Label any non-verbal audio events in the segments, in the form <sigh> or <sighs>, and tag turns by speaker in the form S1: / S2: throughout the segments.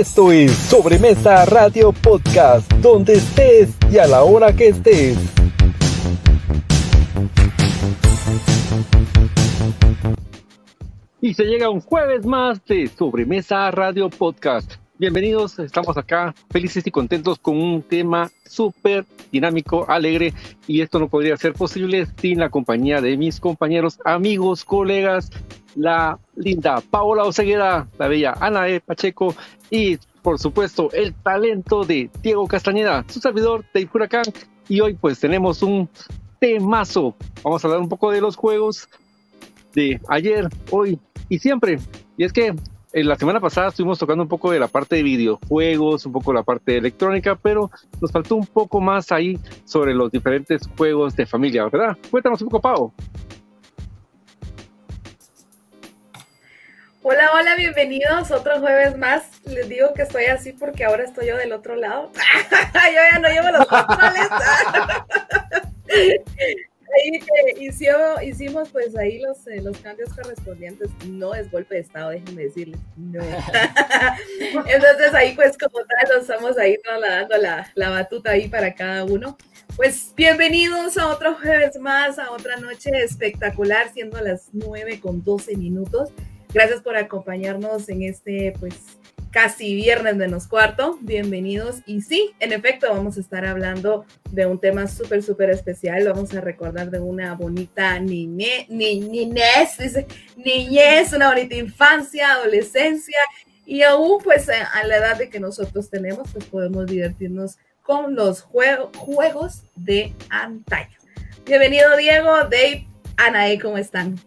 S1: Esto es Sobremesa Radio Podcast, donde estés y a la hora que estés. Y se llega un jueves más de Sobremesa Radio Podcast. Bienvenidos, estamos acá felices y contentos con un tema súper dinámico, alegre y esto no podría ser posible sin la compañía de mis compañeros, amigos, colegas, la linda Paola Oseguera, la bella Ana E. Pacheco y por supuesto el talento de Diego Castañeda, su servidor de Huracán y hoy pues tenemos un temazo. Vamos a hablar un poco de los juegos de ayer, hoy y siempre. Y es que en la semana pasada estuvimos tocando un poco de la parte de videojuegos, un poco la parte electrónica, pero nos faltó un poco más ahí sobre los diferentes juegos de familia, ¿verdad? Cuéntanos un poco, Pau.
S2: Hola, hola, bienvenidos otro jueves más. Les digo que estoy así porque ahora estoy yo del otro lado. <laughs> yo ya no llevo los controles. <laughs> ahí hicimos, hicimos pues ahí los, eh, los cambios correspondientes. No es golpe de estado, déjenme decirles. No. <laughs> Entonces ahí pues como tal nos estamos ahí dando la, la batuta ahí para cada uno. Pues bienvenidos a otro jueves más, a otra noche espectacular, siendo las 9 con 12 minutos. Gracias por acompañarnos en este pues casi viernes menos cuarto. Bienvenidos. Y sí, en efecto, vamos a estar hablando de un tema súper, súper especial. Vamos a recordar de una bonita niñez, niñez, dice, niñez, una bonita infancia, adolescencia. Y aún, pues, a la edad de que nosotros tenemos, pues podemos divertirnos con los juegos de antaño. Bienvenido, Diego, Dave, Anae, ¿cómo están?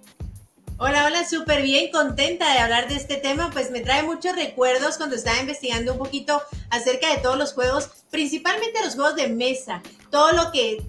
S3: Hola, hola, súper bien, contenta de hablar de este tema, pues me trae muchos recuerdos cuando estaba investigando un poquito acerca de todos los juegos, principalmente los juegos de mesa, todo lo que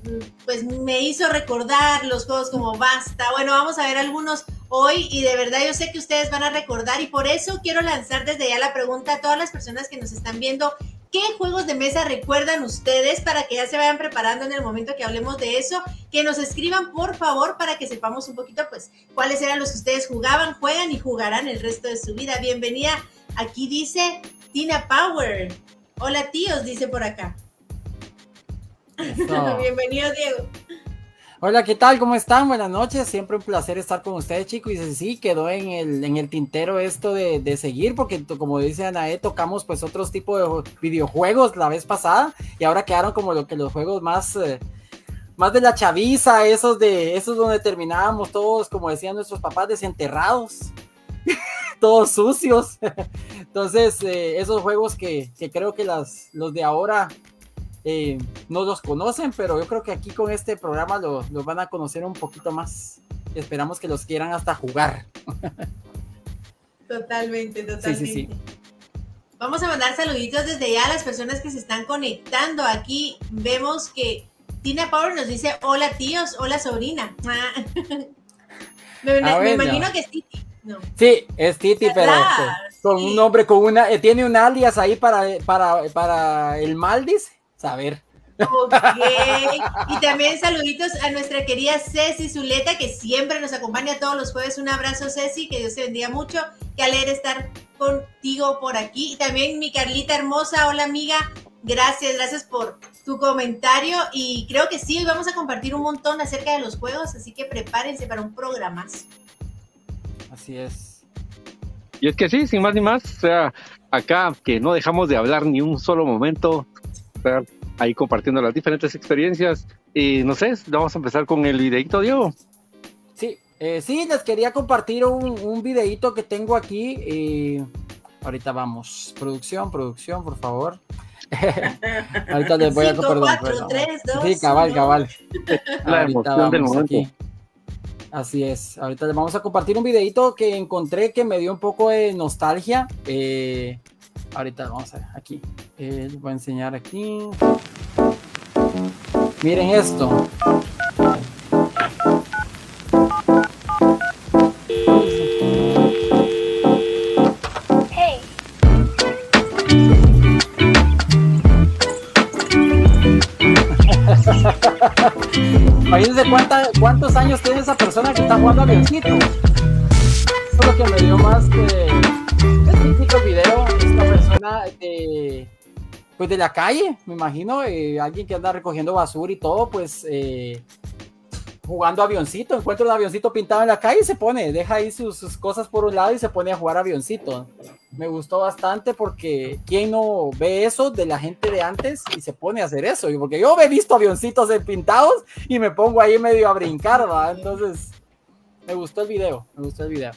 S3: pues me hizo recordar los juegos como Basta. Bueno, vamos a ver algunos hoy y de verdad yo sé que ustedes van a recordar y por eso quiero lanzar desde ya la pregunta a todas las personas que nos están viendo ¿Qué juegos de mesa recuerdan ustedes para que ya se vayan preparando en el momento que hablemos de eso? Que nos escriban por favor para que sepamos un poquito pues cuáles eran los que ustedes jugaban, juegan y jugarán el resto de su vida. Bienvenida. Aquí dice Tina Power. Hola tíos, dice por acá. <laughs> Bienvenido Diego.
S4: Hola, ¿qué tal? ¿Cómo están? Buenas noches. Siempre un placer estar con ustedes, chicos. Y sí, quedó en el, en el tintero esto de, seguir, porque como dice Anae, tocamos pues otros tipos de videojuegos la vez pasada y ahora quedaron como lo que los juegos más, eh, más de la chaviza, esos de esos donde terminábamos todos, como decían nuestros papás, desenterrados. <laughs> todos sucios. <laughs> Entonces, eh, esos juegos que, que, creo que las, los de ahora eh, no los conocen, pero yo creo que aquí con este programa los, van a conocer un poquito más. Esperamos que los quieran hasta jugar.
S3: Totalmente, totalmente. Vamos a mandar saluditos desde ya a las personas que se están conectando. Aquí vemos que Tina Power nos dice hola tíos, hola sobrina. <laughs> me, imagino que es Titi.
S4: Sí, es Titi, pero con un nombre, con una, eh, tiene un alias ahí para, para, para el Maldis saber.
S3: Ok, y también saluditos a nuestra querida Ceci Zuleta, que siempre nos acompaña todos los jueves. Un abrazo, Ceci, que Dios te bendiga mucho. Qué alegre estar contigo por aquí. Y también mi Carlita hermosa, hola amiga. Gracias, gracias por tu comentario. Y creo que sí, hoy vamos a compartir un montón acerca de los juegos, así que prepárense para un programazo.
S4: Así es.
S1: Y es que sí, sin más ni más, o sea, acá que no dejamos de hablar ni un solo momento ahí compartiendo las diferentes experiencias. Y no sé, vamos a empezar con el videito, Diego.
S4: Sí, eh, sí, les quería compartir un, un videito que tengo aquí. y ahorita vamos. Producción, producción, por favor. <laughs> ahorita les voy a compartir. sí, cabal, cabal. La emoción del momento. Así es. Ahorita les vamos a compartir un videito que encontré que me dio un poco de nostalgia. Eh, Ahorita vamos a ver aquí. Eh, les voy a enseñar aquí. Miren esto. Hey. Imagínense cuántos años tiene esa persona que está jugando a avioncito. Eso es lo que me dio más que el típico video de, pues de la calle, me imagino, eh, alguien que anda recogiendo basura y todo, pues eh, jugando avioncito, encuentra un avioncito pintado en la calle y se pone, deja ahí sus, cosas por un lado y se pone a jugar avioncito. Me gustó bastante porque quién no ve eso de la gente de antes y se pone a hacer eso, porque yo he visto avioncitos pintados y me pongo ahí medio a brincar, ¿va? Entonces, me gustó el video, me gustó el video.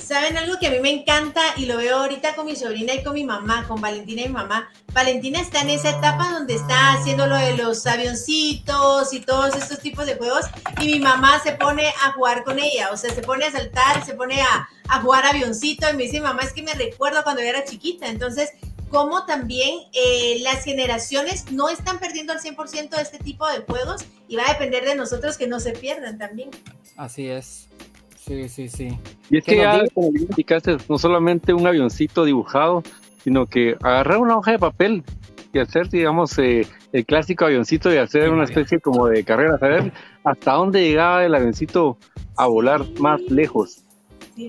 S3: ¿Saben algo que a mí me encanta y lo veo ahorita con mi sobrina y con mi mamá, con Valentina y mi mamá? Valentina está en esa etapa donde está haciendo lo de los avioncitos y todos estos tipos de juegos y mi mamá se pone a jugar con ella, o sea, se pone a saltar, se pone a, a jugar avioncito y me dice, mamá, es que me recuerdo cuando yo era chiquita, entonces como también eh, las generaciones no están perdiendo al 100% este tipo de juegos y va a depender de nosotros que no se pierdan también.
S4: Así es. Sí, sí, sí.
S1: Y es que ya, como indicaste, no solamente un avioncito dibujado, sino que agarrar una hoja de papel y hacer, digamos, eh, el clásico avioncito y hacer una especie como de carrera, saber hasta dónde llegaba el avioncito a volar más lejos.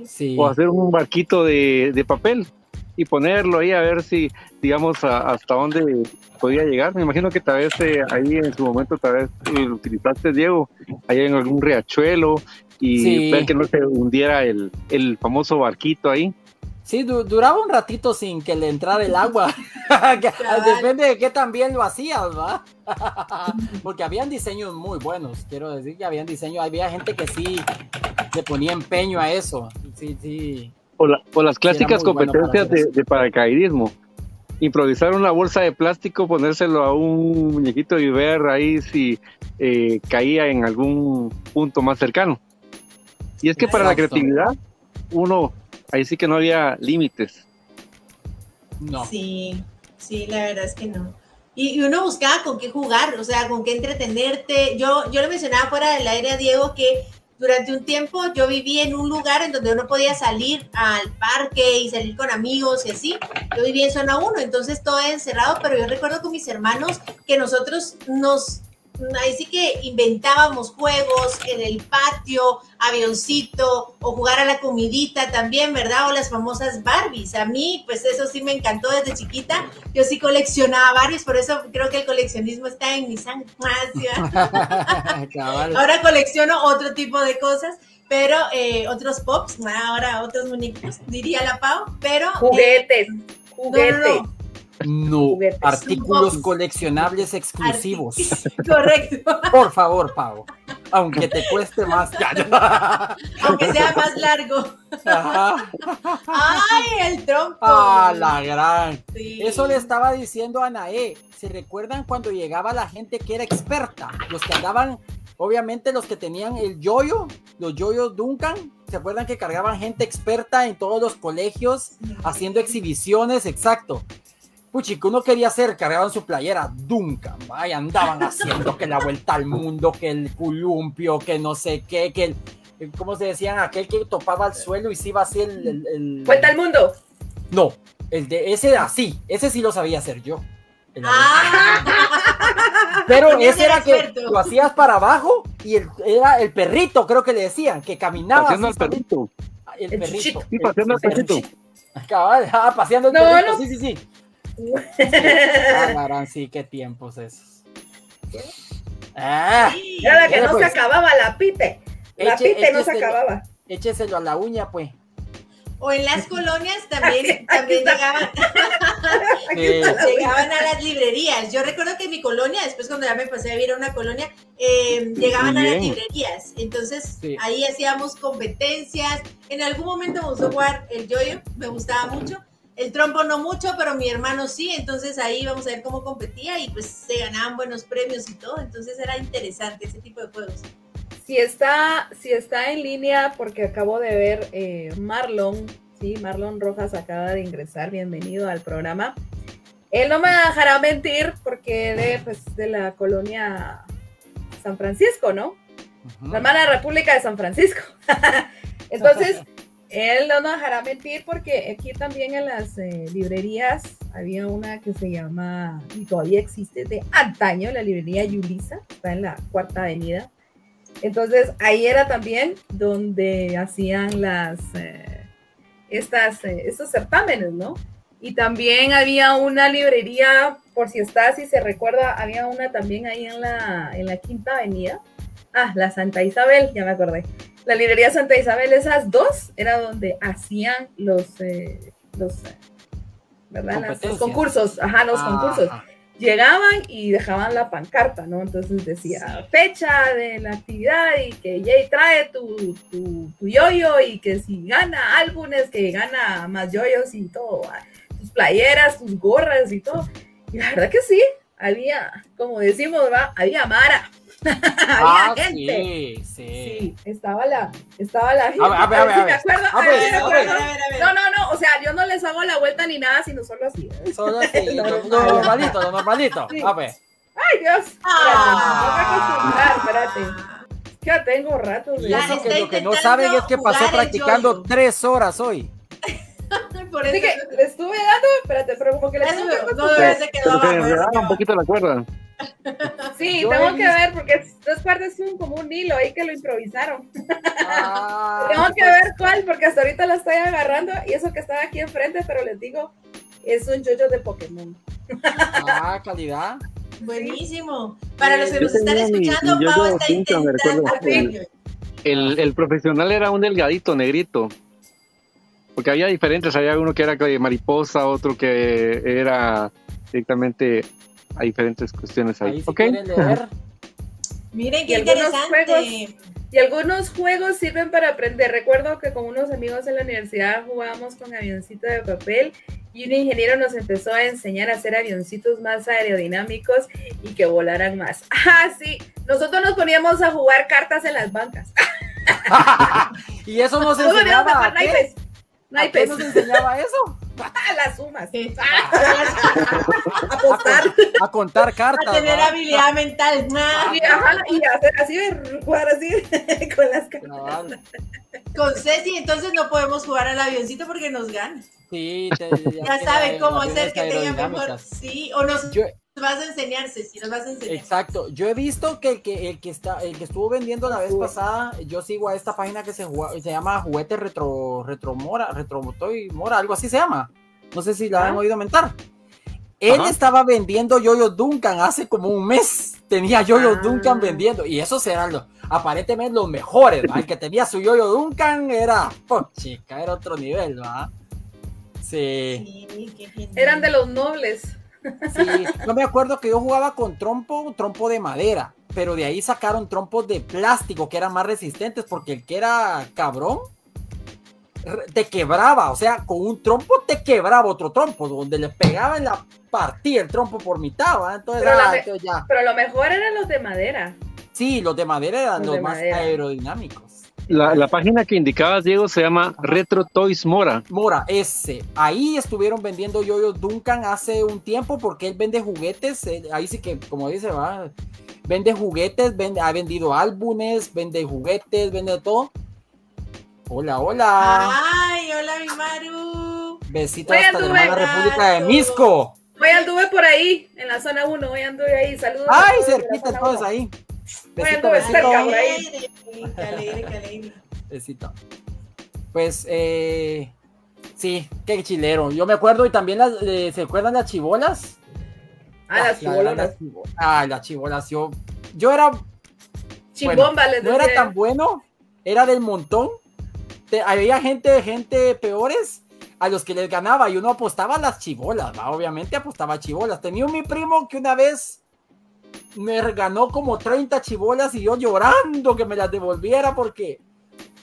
S1: Sí. O hacer un barquito de, de, papel y ponerlo ahí a ver si, digamos, hasta dónde podía llegar. Me imagino que tal vez eh, ahí en su momento, tal vez lo utilizaste, Diego, ahí en algún riachuelo y ver que no se hundiera el, el famoso barquito ahí.
S4: Sí, duraba un ratito sin que le entrara el agua. <laughs> Depende de qué tan bien lo hacías, ¿va? <laughs> Porque habían diseños muy buenos, quiero decir que habían diseños, había gente que sí le ponía empeño a eso. Sí, sí.
S1: O, las clásicas competencias de, de, paracaidismo. Improvisar una bolsa de plástico, ponérselo a un muñequito y ver ahí si eh, caía en algún punto más cercano. Y es que para la creatividad, uno, ahí sí que no había límites.
S3: No. Sí, sí, la verdad es que no. Y, uno buscaba con qué jugar, o sea, con qué entretenerte. Yo, yo le mencionaba fuera del aire a Diego que durante un tiempo yo viví en un lugar en donde uno podía salir al parque y salir con amigos y así. Yo vivía en zona 1, entonces todo encerrado, pero yo recuerdo con mis hermanos que nosotros nos ahí sí que inventábamos juegos en el patio, avioncito o jugar a la comidita también, ¿verdad? O las famosas Barbies. A mí, pues eso sí me encantó desde chiquita. Yo sí coleccionaba Barbies, por eso creo que el coleccionismo está en mi sangre. <laughs> Ahora colecciono otro tipo de cosas pero eh, otros pops, ahora otros muñecos, diría la Pau, pero...
S2: Juguetes, eh, juguetes.
S4: No, artículos coleccionables exclusivos.
S3: Correcto. <laughs>
S4: Por favor, Pau. Aunque te cueste más. <laughs>
S3: Aunque sea más largo. Ay, el trompo.
S4: Ah, la gran. Eso le estaba diciendo a Nae. ¿Se recuerdan cuando llegaba la gente que era experta? Los que andaban, obviamente los que tenían el yoyo, los yoyos Duncan. ¿Se acuerdan que cargaban gente experta en todos los colegios haciendo exhibiciones? Exacto que uno quería hacer, cargaban su playera Duncan, vaya, andaban haciendo que la vuelta al mundo, que el columpio, que no sé qué, que el, ¿cómo se decían? Aquel que topaba al suelo y se iba así el, el,
S2: ¿Vuelta al mundo?
S4: No, el de ese era así, ese sí lo sabía hacer yo.
S3: Ah.
S4: Pero ese era que lo hacías para abajo y el, era el perrito, creo que le decían, que caminaba.
S1: Paseando al perrito.
S4: El, perrito.
S1: Sí, paseando al perrito.
S4: Ah, paseando el perrito, sí, sí, sí. Ah, sí, qué tiempos esos.
S2: Ah, Nada que no se pues. acababa la pite. La pite no se acababa.
S4: Écheselo a la uña, pues.
S3: O en las colonias también, <laughs> también llegaban, <laughs> llegaban a las librerías. Yo recuerdo que en mi colonia, después cuando ya me pasé a vivir a una colonia, eh, llegaban a las librerías. Entonces ahí hacíamos competencias. En algún momento me gustó jugar el yoyo, me gustaba mucho. El trompo no mucho, pero mi hermano sí, entonces ahí vamos a ver cómo competía y pues se ganaban buenos premios y todo, entonces era interesante ese tipo de juegos.
S2: Si está, si está en línea, porque acabo de ver eh, Marlon, sí, Marlon Rojas acaba de ingresar, bienvenido al programa. Él no me dejará mentir porque de, pues, de la colonia San Francisco, ¿no? La hermana República de San Francisco. <laughs> Entonces, <laughs> él no nos dejará mentir porque aquí también en las eh, librerías había una que se llama, y todavía existe, de antaño, la librería Yulisa, está en la cuarta avenida. Entonces ahí era también donde hacían las, eh, estas, eh, estos certámenes, ¿no? Y también había una librería, por si está, si se recuerda, había una también ahí en la, en la Quinta Avenida. Ah, la Santa Isabel, ya me acordé. La librería Santa Isabel, esas dos, era donde hacían los, eh, los, eh, ¿verdad? Las- los
S4: Competencias.
S2: concursos, ajá, los concursos
S4: Ajá.
S2: llegaban y dejaban la pancarta, ¿no? Entonces decía fecha de la actividad y que Jay trae tu, tu, tu yoyo y que si gana álbumes, que gana más yoyos y todo, ¿va? tus playeras, tus gorras y todo. Y la verdad que sí, había, como decimos, ¿va? Había Mara, <laughs>
S4: Ah,
S2: había gente.
S4: sí, sí.
S2: Sí, estaba la, estaba la gente.
S4: A ver, a ver, a ver,
S2: me acuerdo,
S4: A
S2: a. No, no, no, o sea, yo no les hago la vuelta ni nada, sino solo así.
S4: Solo así, <laughs> lo, lo normalito, lo normalito.
S2: Sí.
S4: A ver.
S2: Ay, Dios.
S3: Ah.
S2: Espérate, me tengo que acostumbrar, espérate. Es que ya tengo rato de
S4: Y
S3: Ya
S4: eso
S3: está
S4: que lo que no saben es que
S3: el
S4: practicando tres horas hoy. <laughs>
S3: Por
S2: Así
S3: eso
S2: que le estuve dando, espérate, pero como que le tengo que
S3: no
S1: se un poquito la cuerda. <laughs>
S2: Sí,
S4: Yo
S2: tengo que
S4: visto-
S2: ver, porque dos partes son como un hilo ahí que lo improvisaron.
S4: Ah, <laughs>
S2: tengo que
S4: pues,
S2: ver cuál, porque hasta ahorita la estoy agarrando y eso que estaba aquí enfrente, pero les digo, es un yoyo de Pokémon.
S4: Ah, calidad.
S3: Buenísimo. Para los que
S1: Yo
S3: nos están
S1: mi-
S3: escuchando,
S1: mi
S3: Pau está intentando. hacerlo.
S1: El, el profesional era un delgadito negrito. Porque había diferentes, había uno que era de mariposa, otro que era directamente a diferentes cuestiones ahí.
S4: Ahí. <laughs>
S3: Miren
S2: Y algunos
S3: interesante.
S2: Y algunos juegos sirven para aprender. Recuerdo que con unos amigos en la universidad jugábamos con avioncito de papel y un ingeniero nos empezó a enseñar a hacer avioncitos más aerodinámicos y que volaran más. <laughs> Ah, sí. Nosotros nos poníamos a jugar cartas en las bancas. <laughs>
S4: y eso nos enseñaba. ¿a qué?
S2: Naipes.
S4: ¿A nos enseñaba eso? <laughs>
S2: Ah, las sumas.
S3: Sí. <laughs>
S2: Apostar.
S4: A contar
S3: A
S4: cartas.
S3: tener
S4: ¿va?
S3: habilidad mental. Ah,
S2: Y, ajá, y hacer así, de jugar así <laughs> con las cartas.
S3: Con Ceci, entonces no podemos jugar al avioncito porque nos gana.
S4: Sí, te-
S3: Ya
S4: tiene
S3: sabe cómo hacer que tenga mejor. Sí, o nos
S4: Yo,
S3: vas a enseñar, Ceci, nos vas a enseñar.
S4: Exacto, yo he visto que el que el que está el que estuvo vendiendo la vez pasada, yo sigo a esta página que se se llama Juguete Retro Retro Mora, Retro Toy Mora, algo así se llama. No sé si la han
S2: Ah.
S4: oído mentar. Él
S1: Ajá.
S4: estaba vendiendo yoyos Duncan hace como un mes. Tenía yoyos
S2: Ah.
S4: Duncan vendiendo y esos eran los aparentemente los mejores, ¿va? El que tenía su yoyo Duncan era, oh, chica, era otro nivel, ¿va? Sí.
S3: Sí, qué genial.
S2: Eran de los nobles.
S4: Sí, yo me acuerdo que yo jugaba con trompo, trompo de madera, pero de ahí sacaron trompos de plástico que eran más resistentes porque el que era cabrón te quebraba, o sea, con un trompo te quebraba otro trompo, donde le pegaba en la partía el trompo por mitad, ¿va? Entonces,
S2: Pero
S4: ah, entonces ya.
S2: Pero lo mejor eran los de madera.
S4: Sí, los de madera eran
S2: Los
S4: los,
S2: de
S4: más
S2: madera.
S4: aerodinámicos.
S1: La, la página que indicabas, Diego, se llama Retro Toys Mora.
S4: Mora, ese. Ahí estuvieron vendiendo yoyos Duncan hace un tiempo porque él vende juguetes. ahí sí que, como dice, va. Vende juguetes, vende, ha vendido álbumes, vende juguetes, vende todo. Hola, hola.
S3: Ay, hola, mi Maru.
S4: Besitos hasta la hermana República de Misco.
S2: Hoy anduve por ahí, en la zona 1, hoy anduve ahí, saludos.
S4: Ay, cerquita
S2: 1.
S4: ahí.
S2: Bueno,
S4: Besito.
S3: Alegre, Qué alegre, qué alegre.
S4: Besito. Pues, eh, sí, qué chilero. Yo me acuerdo y también las, eh, ¿se acuerdan las chibolas?
S2: Ah, las
S4: La- la-
S2: chibolonas.
S4: las Ah, las chibolas. Yo, yo era
S2: Chimbomba, les
S4: no era tan bueno, era del montón. Te- había gente, gente peores a los que les ganaba y uno apostaba a las chibolas, ¿va? obviamente apostaba a chibolas. Tenía un mi primo que una vez me ganó como 30 chibolas y yo llorando que me las devolviera porque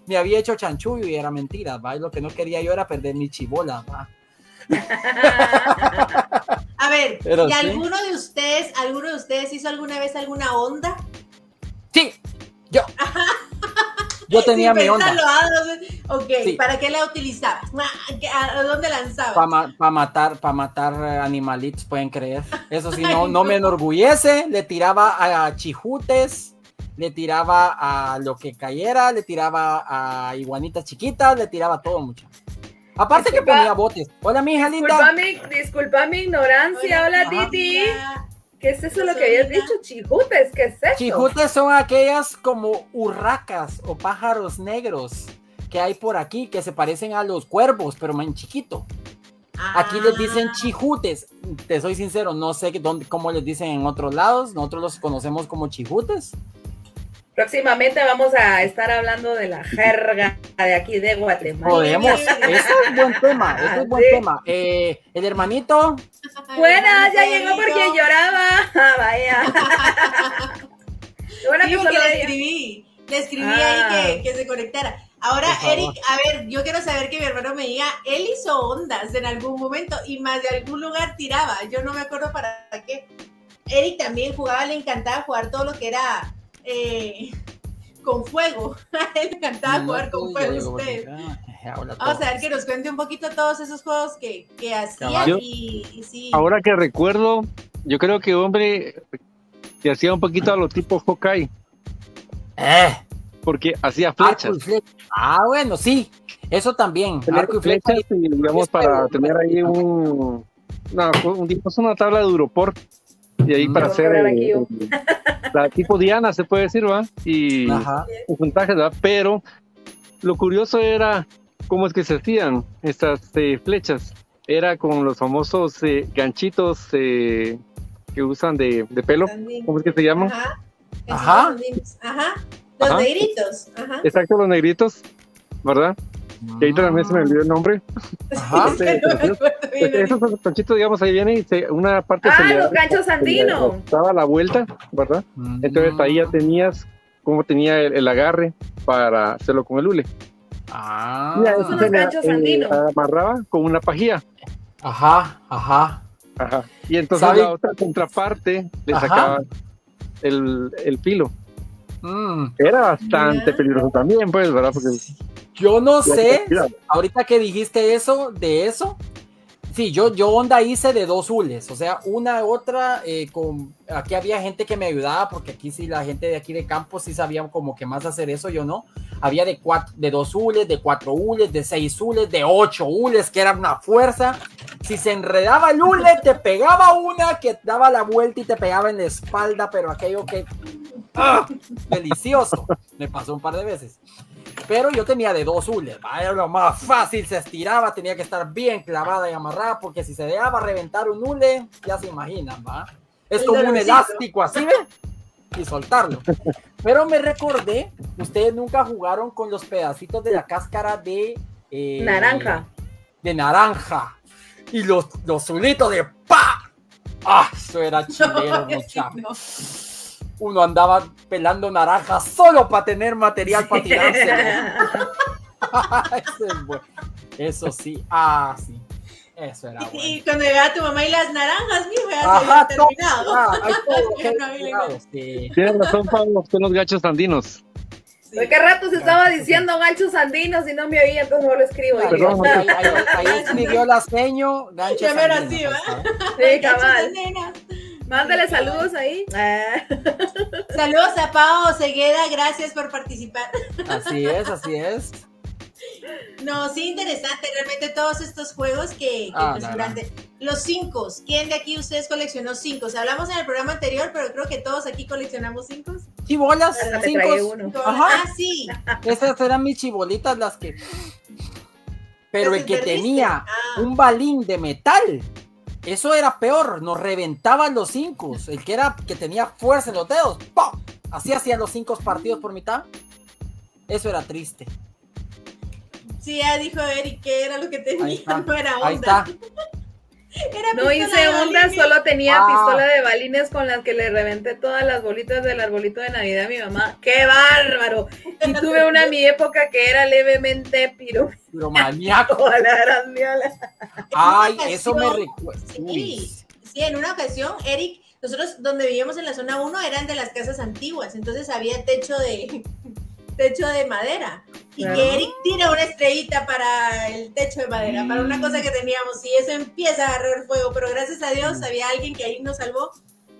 S4: me había hecho chanchullo y era mentira, ¿va? Y lo que no quería yo era perder mi chibola, ¿va? <laughs>
S3: A ver,
S4: Pero
S3: ¿y
S4: sí.
S3: alguno de ustedes, alguno de ustedes hizo alguna vez alguna onda?
S4: Sí, yo. <laughs> Yo tenía mi onda.
S3: pensarlo, ah. Ok,
S4: Sí.
S3: ¿para qué la utilizabas? Ah, ¿qué- ¿A dónde lanzabas?
S4: Para matar, para matar eh, animalitos, pueden creer. Eso sí, <laughs> no, no me enorgullece. Le tiraba a chijutes, le tiraba a lo que cayera, le tiraba a iguanitas chiquitas, le tiraba todo mucho. Aparte que ponía botes. Hola, mi hija
S2: Disculpa
S4: linda.
S2: mi, disculpa mi ignorancia, hola,
S4: Ajá.
S2: Titi.
S3: Hola.
S2: ¿Qué es eso lo que habías dicho? Chijutes, ¿qué es eso?
S4: Chijutes son aquellas como urracas o pájaros negros que hay por aquí que se parecen a los cuervos, pero más en chiquito. Aquí les dicen
S3: Ah.
S4: chijutes. Te soy sincero, no sé dónde, cómo les dicen en otros lados. Nosotros los conocemos como chijutes.
S2: Próximamente vamos a estar hablando de la jerga de aquí de Guatemala.
S4: Podemos. Eso es buen tema. Eso es buen
S2: Sí.
S4: tema. Eh, el hermanito.
S2: Buenas, ya llegó porque lloraba. <laughs> Ah, vaya. <laughs> Qué buena
S3: Sí,
S2: que
S3: le escribí, le escribí
S2: Ah.
S3: ahí que, que se conectara. Ahora. Eric, a ver, yo quiero saber que mi hermano me diga, él hizo ondas en algún momento y más de algún lugar tiraba. Yo no me acuerdo para qué. Eric también jugaba, le encantaba jugar todo lo que era eh, con fuego. <laughs> A él le encantaba jugar con fuego a ustedes. Vamos a ver que nos cuente un poquito todos esos juegos que, que hacía y, y sí.
S1: Ahora que recuerdo, yo creo que hombre que hacía un poquito a lo tipo Hawkeye,
S4: Eh,
S1: porque hacía flechas.
S4: flecha. Ah, bueno, sí. Eso también.
S1: Tenía
S4: Arco y flecha.
S1: flechas y, digamos
S4: es
S1: para tener ahí un, una, un una tabla de Europort y ahí
S4: Mm.
S1: para hacer eh, eh, <laughs> la tipo Diana se puede decir, ¿va? Y
S4: Ajá.
S1: un puntaje, ¿verdad? Pero lo curioso era cómo es que se hacían estas eh, flechas. Era con los famosos eh, ganchitos eh, que usan de, de pelo.
S3: También.
S1: ¿Cómo es que se llaman?
S3: Ajá.
S4: Ajá.
S3: Ajá. Los
S1: Ajá.
S3: negritos. Ajá.
S1: Exacto, los negritos, ¿verdad? Que ahorita también se me olvidó el nombre.
S4: Ajá.
S3: Es que <laughs> no
S1: Pues esos ganchitos, digamos, ahí viene y se- una parte
S2: Ah,
S1: se le
S2: los ganchos andinos.
S1: daba la vuelta, ¿verdad? Entonces ahí ya tenías cómo tenía el, el agarre para hacerlo con el hule.
S4: Ah.
S1: Y a eso
S2: Son ganchos
S1: eh,
S2: andinos.
S1: amarraba con una pajilla.
S4: Ajá, ajá.
S1: Ajá. Y entonces
S4: ¿Sabe?
S1: la otra contraparte le
S4: Ajá.
S1: sacaba el, el filo.
S4: Mm,
S1: Era bastante peligroso también, pues, ¿verdad? Porque
S4: Yo no sé, ahorita que dijiste eso, de eso, sí, yo, yo onda hice de dos hules, o sea, una otra, eh, con, aquí había gente que me ayudaba, porque aquí sí, la gente de aquí de campo sí sabía como que más hacer eso, yo no, había de cuatro, de dos hules, de cuatro hules, de seis hules, de ocho hules, que era una fuerza, si se enredaba el hule, te pegaba una que daba la vuelta y te pegaba en la espalda, pero aquello que, ¡ah! delicioso, me pasó un par de veces. Pero yo tenía de dos hules, ¿va? era lo más fácil, se estiraba, tenía que estar bien clavada y amarrada, porque si se dejaba reventar un hule, ya se imaginan, ¿va? Es como un elástico así, ¿ve? Y soltarlo. Pero me recordé, ustedes nunca jugaron con los pedacitos de la cáscara de... eh,
S2: Naranja.
S4: De naranja. Y los, los zulitos de ¡pa! ¡Ah! Eso era <laughs> chilero,
S3: No.
S4: Uno andaba pelando naranjas solo para tener material para tirarse. <laughs> <laughs> Eso, es bueno. Eso sí, ah, sí. Eso era
S3: Y,
S4: bueno.
S3: y cuando llegaba tu mamá y las naranjas, mijo, ya se
S4: Ajá,
S3: había terminado.
S4: ah, <laughs>
S3: Ya no
S4: sí.
S1: tienes razón, Pablo, son los gachos andinos.
S3: Sí.
S2: ¿De qué rato se estaba diciendo ganchos andinos y no me oía? Entonces no lo escribo.
S4: Ahí,
S1: Perdón.
S4: ahí- ahí- ahí escribió la seño, gancho
S3: Ya mero
S4: sandino,
S3: así,
S4: ahí
S3: ¿va?
S4: está.
S2: Sí,
S3: Gachos
S2: cabal. Mándale saludos ahí. Ah. <laughs>
S3: Saludos a Pau Ceguera, gracias por participar.
S4: Así es, así es.
S3: No, sí, interesante, realmente todos estos juegos que, que,
S4: Ah,
S3: pues, durante los cinco, ¿quién de aquí ustedes coleccionó cinco? Hablamos en el programa anterior, pero creo que todos aquí coleccionamos cinco.
S4: Chibolas, cinco. Ajá.
S3: Ah, sí.
S4: Esas eran mis chibolitas las que. Pero el que
S3: perdiste.
S4: tenía
S3: Ah.
S4: un balín de metal, eso era peor, nos reventaban los cinco. El que era que tenía fuerza en los dedos, ¡pum! Así hacían los cinco partidos por mitad. Eso era triste.
S3: Sí, ya dijo Eric que era lo que tenía, <laughs> no era
S4: Ahí
S3: onda.
S4: está.
S3: Era
S2: No hice
S3: balines.
S2: solo tenía
S4: Ah.
S2: pistola de balines con las que le reventé todas las bolitas del arbolito de Navidad a mi mamá. ¡Qué bárbaro! Y tuve una en mi época que era levemente piro.
S4: Pero maníaco.
S2: la <laughs> gran miola.
S4: Ay,
S3: ocasión,
S4: eso me recuerda.
S3: Sí, sí, en una ocasión, Eric, nosotros donde vivíamos en la zona 1 eran de las casas antiguas, entonces había techo de techo de madera. Y
S2: Claro.
S3: que Eric tira una estrellita para el techo de madera, para una cosa que teníamos, y eso empieza a agarrar fuego, pero gracias a Dios había alguien que ahí nos salvó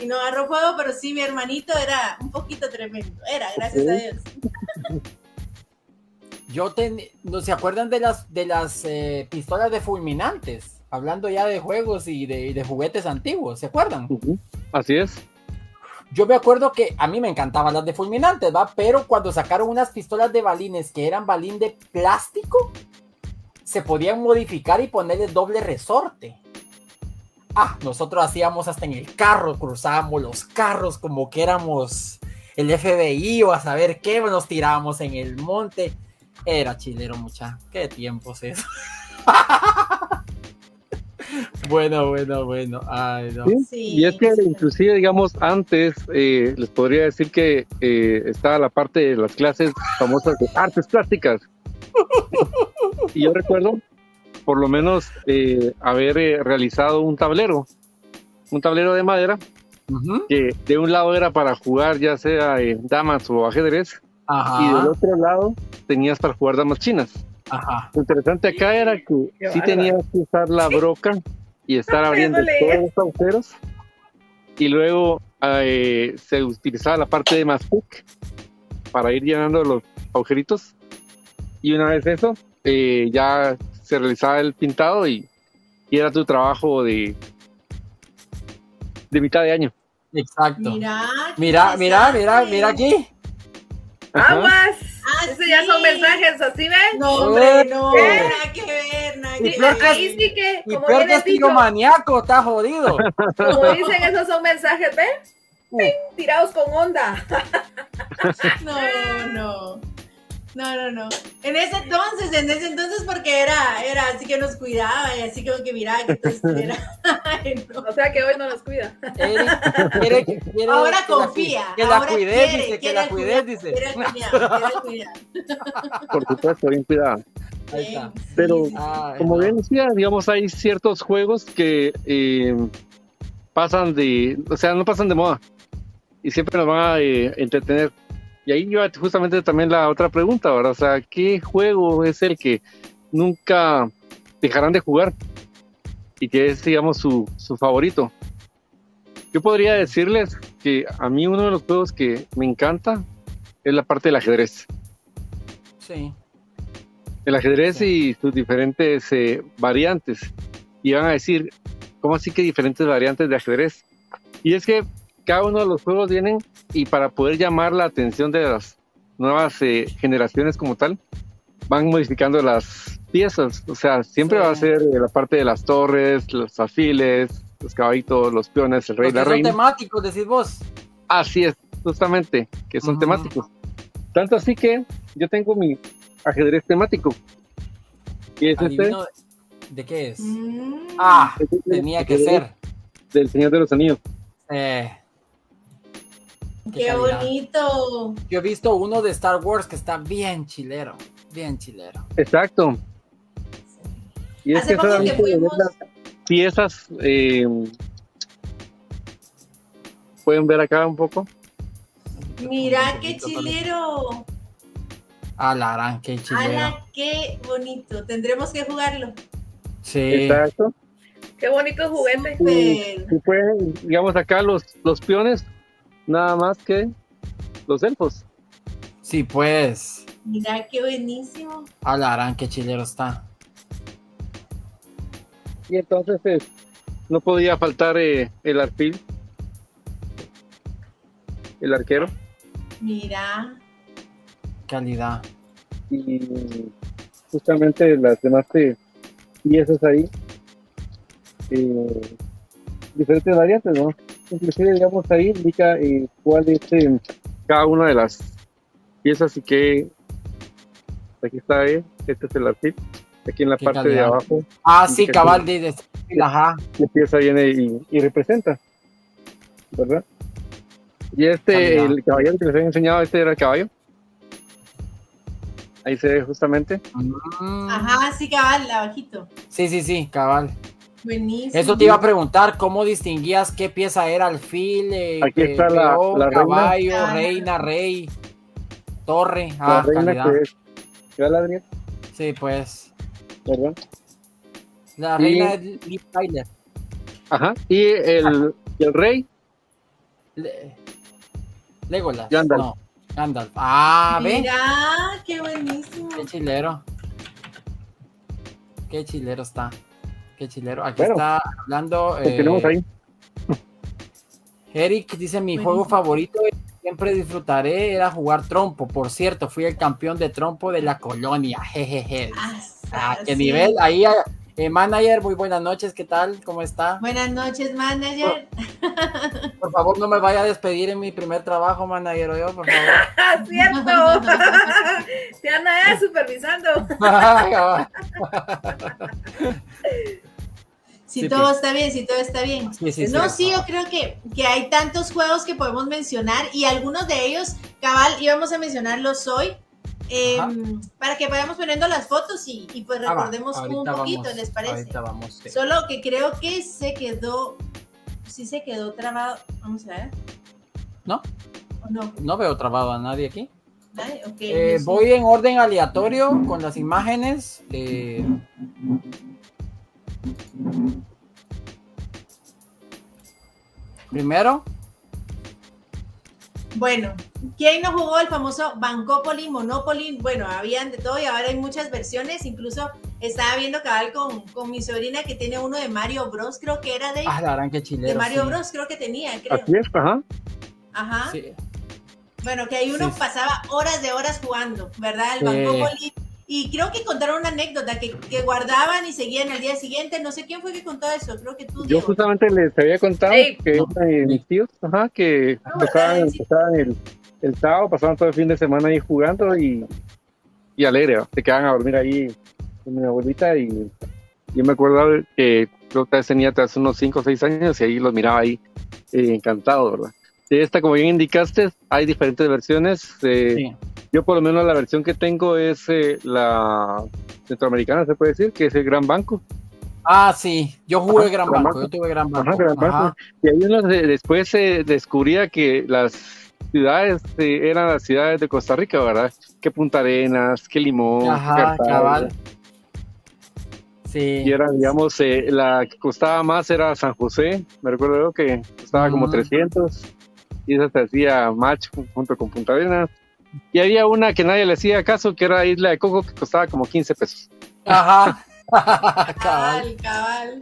S3: y no agarró fuego, pero sí, mi hermanito era un poquito tremendo, era, gracias a Dios. <laughs>
S4: Yo ten, ¿no se acuerdan de las de las eh, pistolas de fulminantes? Hablando ya de juegos y de, y de juguetes antiguos, ¿se acuerdan?
S1: Así es.
S4: Yo me acuerdo que a mí me encantaban las de fulminantes, ¿va? Pero cuando sacaron unas pistolas de balines que eran balín de plástico, se podían modificar y ponerle doble resorte. Ah, nosotros hacíamos hasta en el carro, cruzábamos los carros como que éramos el FBI o a saber qué, nos tirábamos en el monte. Era chilero, mucha. Qué tiempos eso. <laughs> bueno, bueno, bueno. Ay, no.
S1: ¿Sí? y es que inclusive, digamos, antes eh, les podría decir que eh, estaba la parte de las clases famosas de artes plásticas. y yo recuerdo por lo menos eh, haber eh, realizado un tablero, un tablero de madera, que de un lado era para jugar ya sea en damas o ajedrez, y del otro lado tenías para jugar damas chinas. Lo interesante acá era que sí tenías que usar la broca y estar abriendo todos los agujeros, y luego eh, se utilizaba la parte de mastic para ir llenando los agujeritos, y una vez eso, ya se realizaba el pintado y, era tu trabajo de, de mitad de año.
S4: Exacto. Mira, mira, mira, mira, mira aquí.
S2: Aguas. Esos ya son mensajes, ¿así ven?
S3: No, hombre, no, nada que ver, nada que ver.
S2: Ahí sí que,
S4: como bien es dicho, maníaco, está jodido.
S2: Como dicen, esos son mensajes, ¿ven? Uh. Tirados con onda. <laughs>
S3: No, no. No, no, no. En ese entonces, en ese entonces porque era, era así que nos cuidaba y así como que miraba que <laughs> era. <laughs>
S2: O sea que hoy no nos cuida.
S3: ahora confía.
S4: Que la, cuidé, dice, que la cuidé, dice. <laughs>
S1: Por supuesto, bien cuidada. Pero, como bien decía, digamos, hay ciertos juegos que eh, pasan de, o sea, no pasan de moda y siempre nos van a eh, entretener y ahí yo justamente también la otra pregunta, ¿verdad? O sea, ¿qué juego es el que nunca dejarán de jugar? Y que es, digamos, su, su favorito. Yo podría decirles que a mí uno de los juegos que me encanta es la parte del ajedrez.
S4: Sí.
S1: El ajedrez y sus diferentes eh, variantes. Y van a decir, ¿cómo así que diferentes variantes de ajedrez? Y es que cada uno de los juegos vienen y para poder llamar la atención de las nuevas eh, generaciones como tal, van modificando las piezas. O sea, siempre va a ser eh, la parte de las torres, los afiles, los caballitos, los peones, el rey, la reina.
S4: Son temáticos, decís vos.
S1: Así es, justamente, que son temáticos. Tanto así que yo tengo mi ajedrez temático.
S4: Y es este. ¿De qué es? Mm. Ah, tenía que ser.
S1: Del Señor de los Anillos.
S3: Eh, Qué, bonito.
S4: Yo he visto uno de Star Wars que está bien chilero, bien chilero.
S1: Exacto. Y es que piezas eh, pueden ver acá un poco.
S3: Mira qué chilero.
S4: Alarán, qué chilero.
S3: Ala, qué bonito. Tendremos que jugarlo.
S4: Sí.
S1: Exacto.
S2: Qué bonito juguete.
S1: Y, pueden, digamos acá los, los peones nada más que los elfos.
S4: Sí, pues.
S3: Mira qué buenísimo.
S4: Alarán, qué chilero está.
S1: Y entonces eh, no podía faltar eh, el arpil, el arquero.
S3: Mira.
S4: Calidad.
S1: Y justamente las demás eh, piezas ahí, diferentes variantes, ¿no? Inclusive digamos ahí indica eh, cuál es eh, cada una de las piezas y que aquí está eh, este es el artip aquí en la parte de abajo.
S4: Ah sí cabal de, ajá.
S1: la pieza viene y, representa verdad y este el caballero que les he enseñado este era el caballo. Ahí se ve justamente.
S3: Mm. ajá sí cabal abajito.
S4: Sí sí sí cabal
S3: Buenísimo.
S4: Eso te iba a preguntar, ¿cómo distinguías qué pieza era alfil, eh,
S1: Aquí está la,
S4: caballo, reina. rey, torre?
S1: La ah, que es. ¿Qué la Adrián?
S4: Sí, pues.
S1: ¿Verdad?
S4: La reina es Liv Tyler.
S1: Ajá. ¿Y el, ¿y el rey?
S4: Legolas.
S1: Gandalf.
S4: No, Gandalf. Ah,
S3: ve. Mira, qué buenísimo.
S4: Qué chilero. Qué chilero está. Qué chilero. Aquí está hablando.
S1: Eh, tenemos ahí.
S4: Eric dice: Mi juego favorito siempre disfrutaré era jugar trompo. Por cierto, fui el campeón de trompo de la colonia. Jejeje.
S3: Ah,
S4: Ah, qué nivel. Ahí, eh, manager, muy buenas noches, ¿qué tal? ¿Cómo está?
S3: Buenas noches, manager.
S4: Por, favor, no me vaya a despedir en mi primer trabajo, manager, yo, por favor. <laughs>
S2: ¡Cierto! <laughs> Te anda supervisando. <laughs>
S3: Si todo está bien, si todo está bien. no, sí, yo creo que, que hay tantos juegos que podemos mencionar y algunos de ellos, cabal, íbamos a mencionarlos hoy. Em, para que vayamos poniendo las fotos y, pues ah, recordemos un poquito, ¿les parece? Solo que creo que se quedó, sí se quedó trabado. Vamos a ver.
S4: ¿No?
S3: no?
S4: No veo trabado a nadie aquí. Eh, voy en orden aleatorio con las imágenes. Eh, Primero.
S3: Bueno, ¿quién no jugó el famoso Bancopoli, Monopoly? Bueno, habían de todo y ahora hay muchas versiones. Incluso estaba viendo cabal con, con mi sobrina que tiene uno de Mario Bros, creo que era de.
S4: Ah, la gran que
S3: De Mario Bros, creo que tenía, creo.
S1: Así es, ajá.
S3: Ajá. Bueno, que ahí uno pasaba horas de horas jugando, ¿verdad? El Bancopoli y creo que contaron una anécdota que, que, guardaban y seguían al día siguiente. No sé quién fue que contó eso, creo que tú.
S1: Yo justamente les había contado que mis tíos, ajá, que empezaban, el, el, sábado, pasaban todo el fin de semana ahí jugando y, y alegre, se quedaban a dormir ahí con mi abuelita y yo me acuerdo que creo que tenía hace unos 5 o 6 años y ahí los miraba ahí eh, encantado, ¿verdad? De esta, como bien indicaste, hay diferentes versiones. Eh, yo por lo menos la versión que tengo es eh, la centroamericana, se puede decir, que es el Gran Banco.
S4: Ah, sí, yo jugué Gran, Banco. yo tuve Gran Banco.
S1: Y ahí uno después se descubría que las ciudades eh, eran las ciudades de Costa Rica, ¿verdad? Que Punta Arenas, que Limón,
S4: Ajá, cabal.
S1: Sí. Y era, digamos, la que costaba más era San José, me recuerdo que costaba como 300 y esa se hacía match junto con Punta Arenas. Y había una que nadie le hacía caso, que era Isla de Coco, que costaba como 15 pesos.
S4: Ajá. <laughs>
S3: cabal, cabal.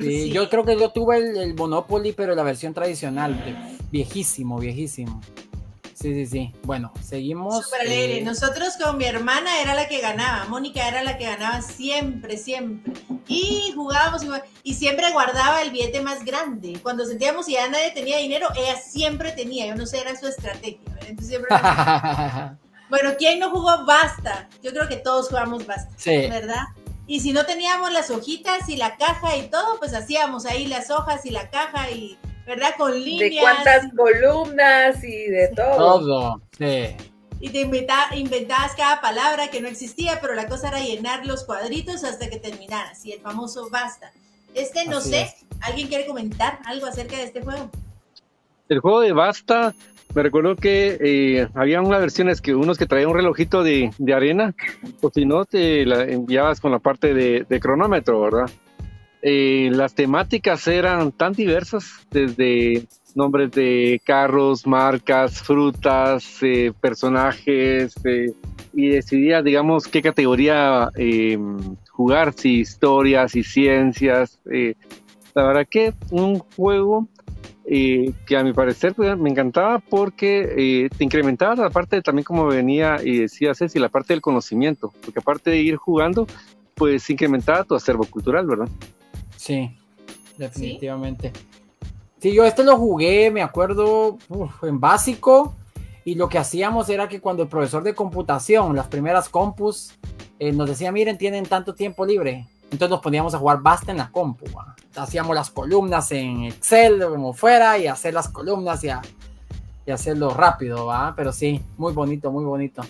S4: Sí, yo creo que yo tuve el, el Monopoly, pero la versión tradicional, viejísimo, viejísimo. Sí, sí, sí. Bueno, seguimos.
S3: Súper alegre. Eh, Nosotros con mi hermana era la que ganaba. Mónica era la que ganaba siempre, siempre. Y jugábamos y, siempre guardaba el billete más grande. Cuando sentíamos que ya nadie tenía dinero, ella siempre tenía. Yo no sé, era su estrategia. Entonces siempre. <laughs> bueno, ¿quién no jugó Basta? Yo creo que todos jugamos Basta. Sí. ¿Verdad? Y si no teníamos las hojitas y la caja y todo, pues hacíamos ahí las hojas y la caja y ¿verdad? Con líneas.
S2: De cuántas columnas y de todo.
S4: Todo, sí.
S3: Y te inventabas cada palabra que no existía, pero la cosa era llenar los cuadritos hasta que terminaras. Y el famoso basta. Este, no sé, ¿alguien quiere comentar algo acerca de este juego?
S1: El juego de basta, me recuerdo que eh, había unas versiones que unos que traían un relojito de, arena, o si no, te la enviabas con la parte de, de cronómetro, ¿verdad? Eh, las temáticas eran tan diversas, desde nombres de carros, marcas, frutas, eh, personajes, eh, y decidía, digamos, qué categoría em, jugar, si historias, si ciencias. la verdad que un juego que a mi parecer pues, me encantaba porque te incrementaba la parte también como venía y decía Ceci, la parte del conocimiento, porque aparte de ir jugando, pues incrementaba tu acervo cultural, ¿verdad?
S4: Sí, definitivamente. ¿Sí? yo este lo jugué, me acuerdo, en básico. Y lo que hacíamos era que cuando el profesor de computación, las primeras compus, eh, nos decía, miren, tienen tanto tiempo libre. Entonces nos poníamos a jugar basta en la compu. Hacíamos las columnas en Excel, como fuera, y hacer las columnas y, y hacerlo rápido, ¿va? Pero sí, muy bonito, muy bonito.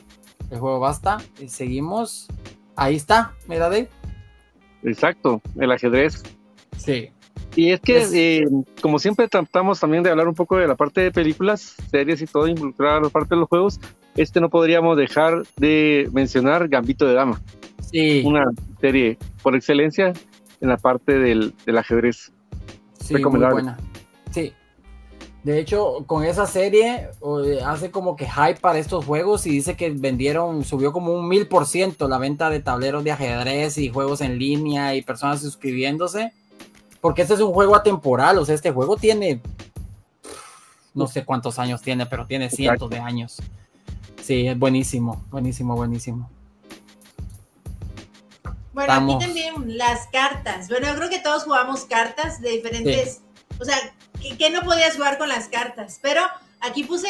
S4: El juego basta. Y seguimos. Ahí está, mira Dave.
S1: Exacto, el ajedrez
S4: Sí.
S1: Y es que, eh, como siempre tratamos también de hablar un poco de la parte de películas, series y todo, involucrada la parte de los juegos, este no podríamos dejar de mencionar Gambito de Dama.
S4: Sí.
S1: Una serie por excelencia en la parte del, ajedrez.
S4: Sí, muy buena. Sí. De hecho, con esa serie hace como que hype para estos juegos y dice que vendieron, subió como un mil por ciento la venta de tableros de ajedrez y juegos en línea y personas suscribiéndose porque este es un juego atemporal, o sea, este juego tiene, no sé cuántos años tiene, pero tiene cientos de años. Sí, es buenísimo, buenísimo, buenísimo.
S3: Bueno, aquí también las cartas. Bueno, yo creo que todos jugamos cartas de diferentes. O sea, ¿qué, no podías jugar con las cartas? Pero aquí puse,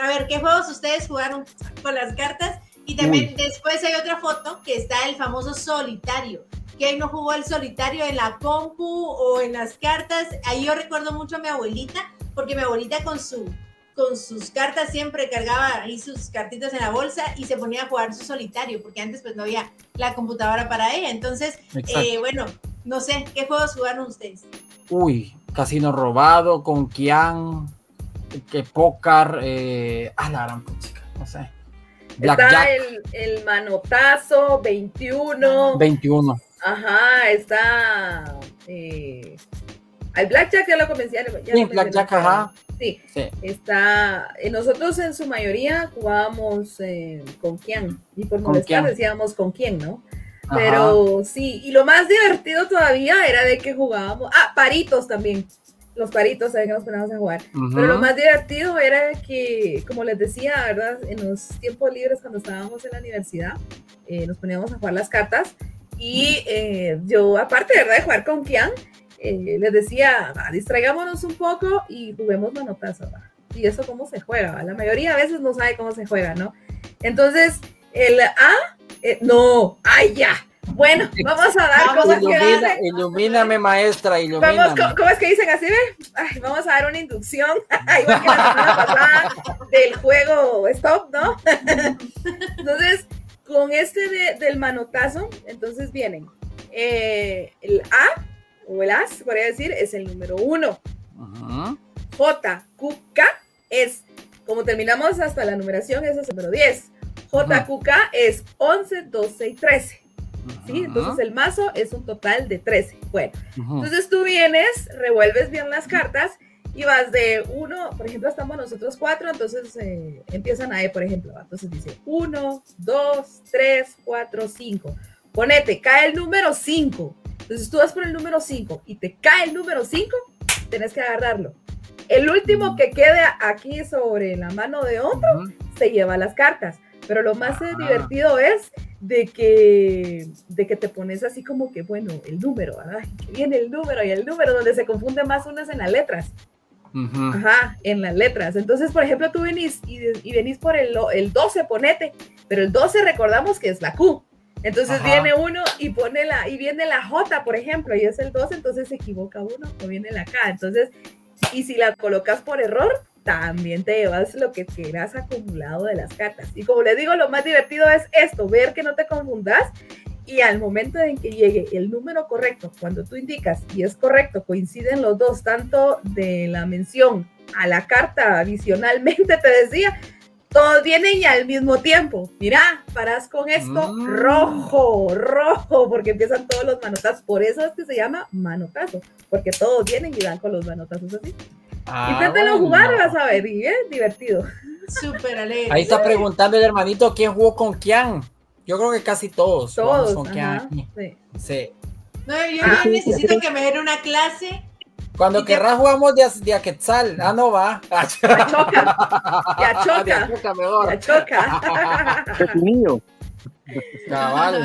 S3: a ver, ¿qué juegos ustedes jugaron con las cartas? Y también después hay otra foto que está el famoso solitario. ¿Quién no jugó el solitario en la compu o en las cartas? Ahí yo recuerdo mucho a mi abuelita, porque mi abuelita con su con sus cartas siempre cargaba ahí sus cartitas en la bolsa y se ponía a jugar su solitario, porque antes pues no había la computadora para ella. Entonces, eh, bueno, no sé, ¿qué juegos jugaron ustedes?
S4: Uy, Casino Robado, con Kian, que Pócar, eh, ah, la gran chica, no sé.
S2: está el, el, manotazo, 21.
S4: 21.
S2: Ajá, está. Eh, al Blackjack ya lo comencé. Ya
S4: sí, Blackjack, ajá.
S2: Sí, está. Eh, nosotros en su mayoría jugábamos eh, con quién. Y por molestar decíamos con quién, ¿no? Pero sí, y lo más divertido todavía era de que jugábamos. Ah, paritos también. Los paritos, ¿saben que nos poníamos a jugar? Pero lo más divertido era que, como les decía, ¿verdad? En los tiempos libres, cuando estábamos en la universidad, nos poníamos a jugar las cartas y eh, yo, aparte ¿verdad? de jugar con Kian, eh, les decía, distraigámonos un poco y juguemos manotazo. Y eso cómo se juega. La mayoría a veces no sabe cómo se juega, ¿no? Entonces, el A, eh, no, ay ya. Bueno, <laughs> vamos a dar
S4: vamos, ilumina, Ilumíname, maestra, ilumíname.
S2: Vamos, ¿cómo, es que dicen así? Ay, vamos a dar una inducción, <laughs> igual que la semana pasada del juego Stop, ¿no? <laughs> Entonces, con este del manotazo, entonces vienen eh, el A o el As, podría decir, es el número uno. J, Q, K es, como terminamos hasta la numeración, ese es el número 10. J, Q, K es 11, 12 y 13. ¿Sí? Entonces el mazo es un total de 13. Bueno, entonces tú vienes, revuelves bien las cartas y vas de uno, por ejemplo, estamos nosotros cuatro, entonces eh, empiezan ahí, por ejemplo, entonces dice uno, dos, tres, cuatro, cinco. Ponete, cae el número cinco. Entonces tú vas por el número cinco y te cae el número cinco, tenés que agarrarlo. El último que quede aquí sobre la mano de otro se lleva las cartas. Pero lo más eh, divertido es de que, de que te pones así como que, bueno, el número, ¿verdad? Que viene el número y el número, donde se confunde más unas en las letras. Ajá, en las letras. Entonces, por ejemplo, tú venís y, venís por el, el 12, ponete, pero el 12 recordamos que es la Q. Entonces viene uno y pone la, y viene la J, por ejemplo, y es el 12, entonces se equivoca uno o viene la K. Entonces, y si la colocas por error, también te llevas lo que quieras acumulado de las cartas. Y como les digo, lo más divertido es esto, ver que no te confundas y al momento en que llegue el número correcto, cuando tú indicas y es correcto, coinciden los dos, tanto de la mención a la carta adicionalmente, te decía, todos vienen y al mismo tiempo. Mira, paras con esto mm. rojo, rojo, porque empiezan todos los manotazos. Por eso es que se llama manotazo, porque todos vienen y dan con los manotazos así. Ah, Inténtalo jugar, vas a ver, y es divertido.
S3: Súper alegre.
S4: Ahí está preguntando el hermanito quién jugó con quién. Yo creo que casi todos.
S2: Todos.
S4: sí. sí.
S3: No, yo ah, necesito que me den una clase.
S4: Cuando querrás jugamos de, de a Quetzal. Ah, no va. <laughs>
S2: Ya choca. Ya <laughs> choca. Ya choca mejor. Ya choca. <laughs>
S1: Es niño.
S3: Cabal.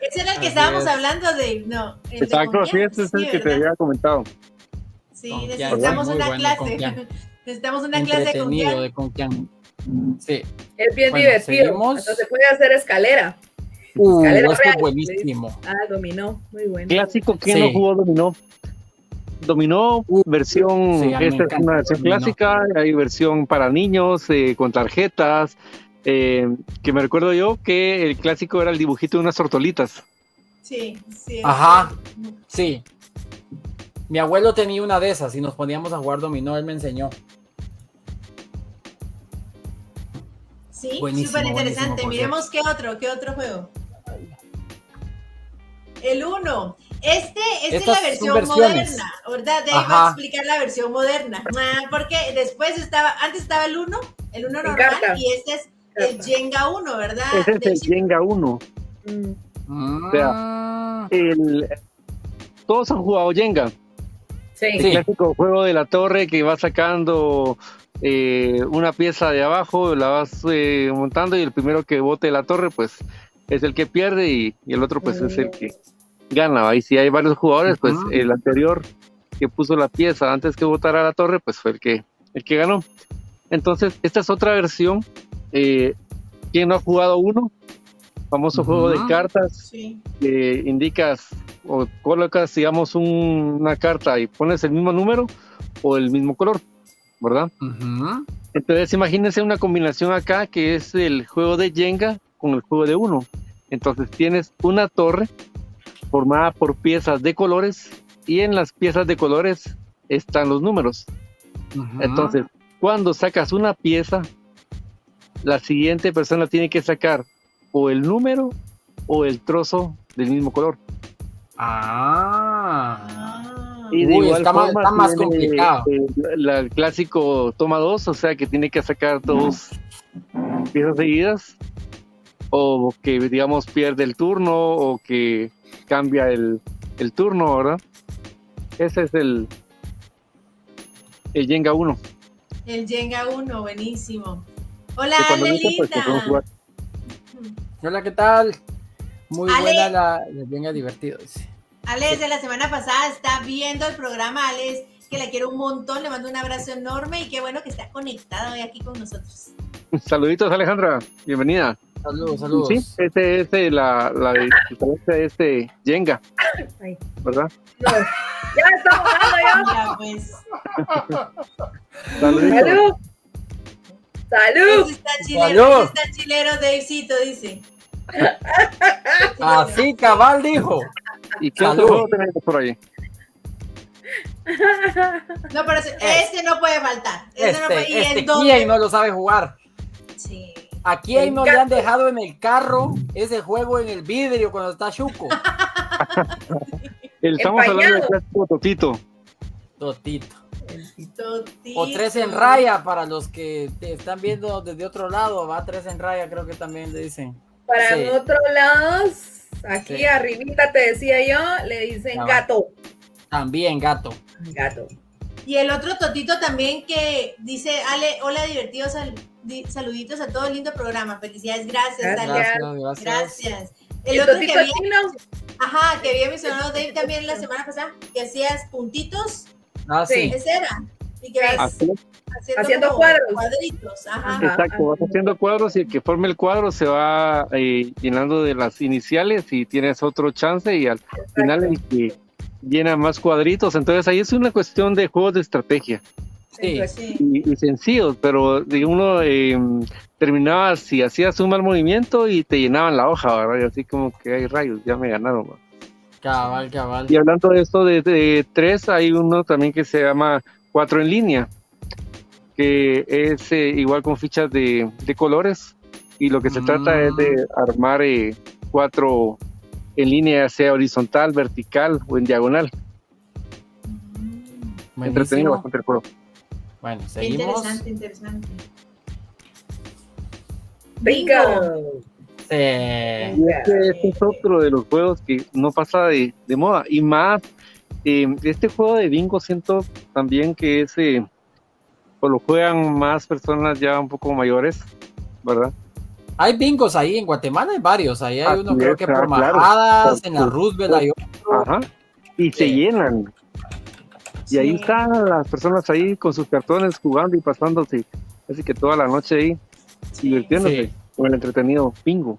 S3: Ese era el que estábamos hablando de. No.
S1: Exacto, sí, ese es el que te había comentado.
S3: Sí, necesitamos una clase. Necesitamos una clase
S4: de confianza. Sí.
S2: Es bien divertido. se puede hacer escalera.
S4: Uh, escalera real, buenísimo.
S2: Ah, dominó, muy bueno.
S1: Clásico, ¿quién no jugó dominó? Dominó, uh, versión, esta es una versión clásica, hay versión para niños, eh, con tarjetas, eh, que me recuerdo yo que el clásico era el dibujito de unas tortolitas.
S3: Sí, sí.
S4: Ajá, sí. Mi abuelo tenía una de esas y nos poníamos a jugar dominó, él me enseñó.
S3: Sí, súper interesante. Miremos qué otro, qué otro juego. El 1. Este, esta es la versión moderna, ¿verdad? De ahí a explicar la versión moderna. Ah, porque después estaba, antes estaba el 1, el 1 normal, y este es el Jenga 1, ¿verdad?
S1: Este es el Jenga 1. Mm. O sea, el, todos han jugado Jenga.
S2: Sí.
S1: El clásico juego de la torre que va sacando eh, una pieza de abajo, la vas eh, montando y el primero que bote la torre, pues es el que pierde y, el otro pues es el que gana. Y si hay varios jugadores, pues el anterior que puso la pieza antes que votara la torre, pues fue el que, el que ganó. Entonces, esta es otra versión. Eh, ¿Quién no ha jugado uno? Famoso juego de cartas. que indicas o colocas, digamos, una carta y pones el mismo número o el mismo color, ¿verdad? Entonces, imagínense una combinación acá que es el juego de Jenga con el juego de uno. Entonces, tienes una torre formada por piezas de colores y en las piezas de colores están los números. Entonces, cuando sacas una pieza, la siguiente persona tiene que sacar o el número o el trozo del mismo color.
S4: Ah. Y de está, más, complicado.
S1: El, clásico toma dos, o sea que tiene que sacar dos piezas seguidas. O que, digamos, pierde el turno o que cambia el, el turno, ¿verdad? Ese es el, el Jenga 1.
S3: El Jenga 1, buenísimo. Hola, Ale pues,
S4: Hola, ¿qué tal? Muy buena la, la Jenga divertido.
S3: Ale, desde la semana pasada está viendo el programa. Ale, que la quiero un montón. Le mando un abrazo enorme y qué bueno que está conectada hoy aquí con nosotros.
S1: Saluditos, Alejandra. Bienvenida.
S4: Saludos, saludos.
S1: Sí, este, este, la, la diferencia de este Jenga, ¿verdad?
S2: No, ya estamos hablando <laughs> ya. pues.
S1: Saluditos.
S2: Salud. Salud.
S3: está chilero, está chilero, dice.
S4: Así cabal dijo.
S1: ¿Y qué otro juego tenemos por ahí?
S3: No, pero ese, no puede faltar.
S4: Este,
S3: no puede, y
S4: este, ¿Quién no lo sabe jugar?
S3: Sí.
S4: ¿A quién no le han dejado en el carro ese juego en el vidrio cuando está chuco? <laughs>
S1: Estamos hablando de clásico Totito.
S4: Totito. O tres en raya para los que te están viendo desde otro lado. Va tres en raya, creo que también le dicen.
S2: Para otros lados, aquí arribita te decía yo, le dicen gato.
S4: También gato.
S2: Gato.
S3: Y el otro totito también que dice, Ale, hola divertidos, saluditos a todo el lindo programa. Felicidades, gracias,
S4: gracias.
S3: Gracias. El, otro que había, ajá, que había mencionado Dave también la semana pasada, que hacías puntitos.
S4: Ah, sí.
S3: Ese era. Y que
S2: haciendo, cuadros.
S3: Cuadritos, ajá.
S1: Exacto, vas haciendo cuadros y el que forme el cuadro se va eh, llenando de las iniciales y tienes otro chance y al final el que llena más cuadritos. Entonces ahí es una cuestión de juegos de estrategia.
S3: Sí. Pues
S1: y, sencillos, pero de uno eh, terminaba si hacías un mal movimiento y te llenaban la hoja, ¿verdad? Y así como que hay rayos, ya me ganaron.
S4: Cabal, cabal.
S1: Y hablando de esto de, tres, hay uno también que se llama cuatro en línea, que es eh, igual con fichas de, colores y lo que se trata es de mm. armar eh, cuatro en línea, sea horizontal, vertical o en diagonal. Entretenido bastante el juego.
S4: Bueno, seguimos.
S3: Interesante, interesante.
S2: Bingo.
S1: este, es otro de los juegos que no pasa de, moda. Y más, eh, este juego de bingo siento también que ese, o lo juegan más personas ya un poco mayores, ¿verdad?
S4: Hay bingos ahí en Guatemala, hay varios. Ahí hay uno, creo que por Majadas, en la Roosevelt hay otro.
S1: Ajá. Y se llenan. Y ahí están las personas ahí con sus cartones jugando y pasándose así que toda la noche ahí divirtiéndose con el entretenido bingo.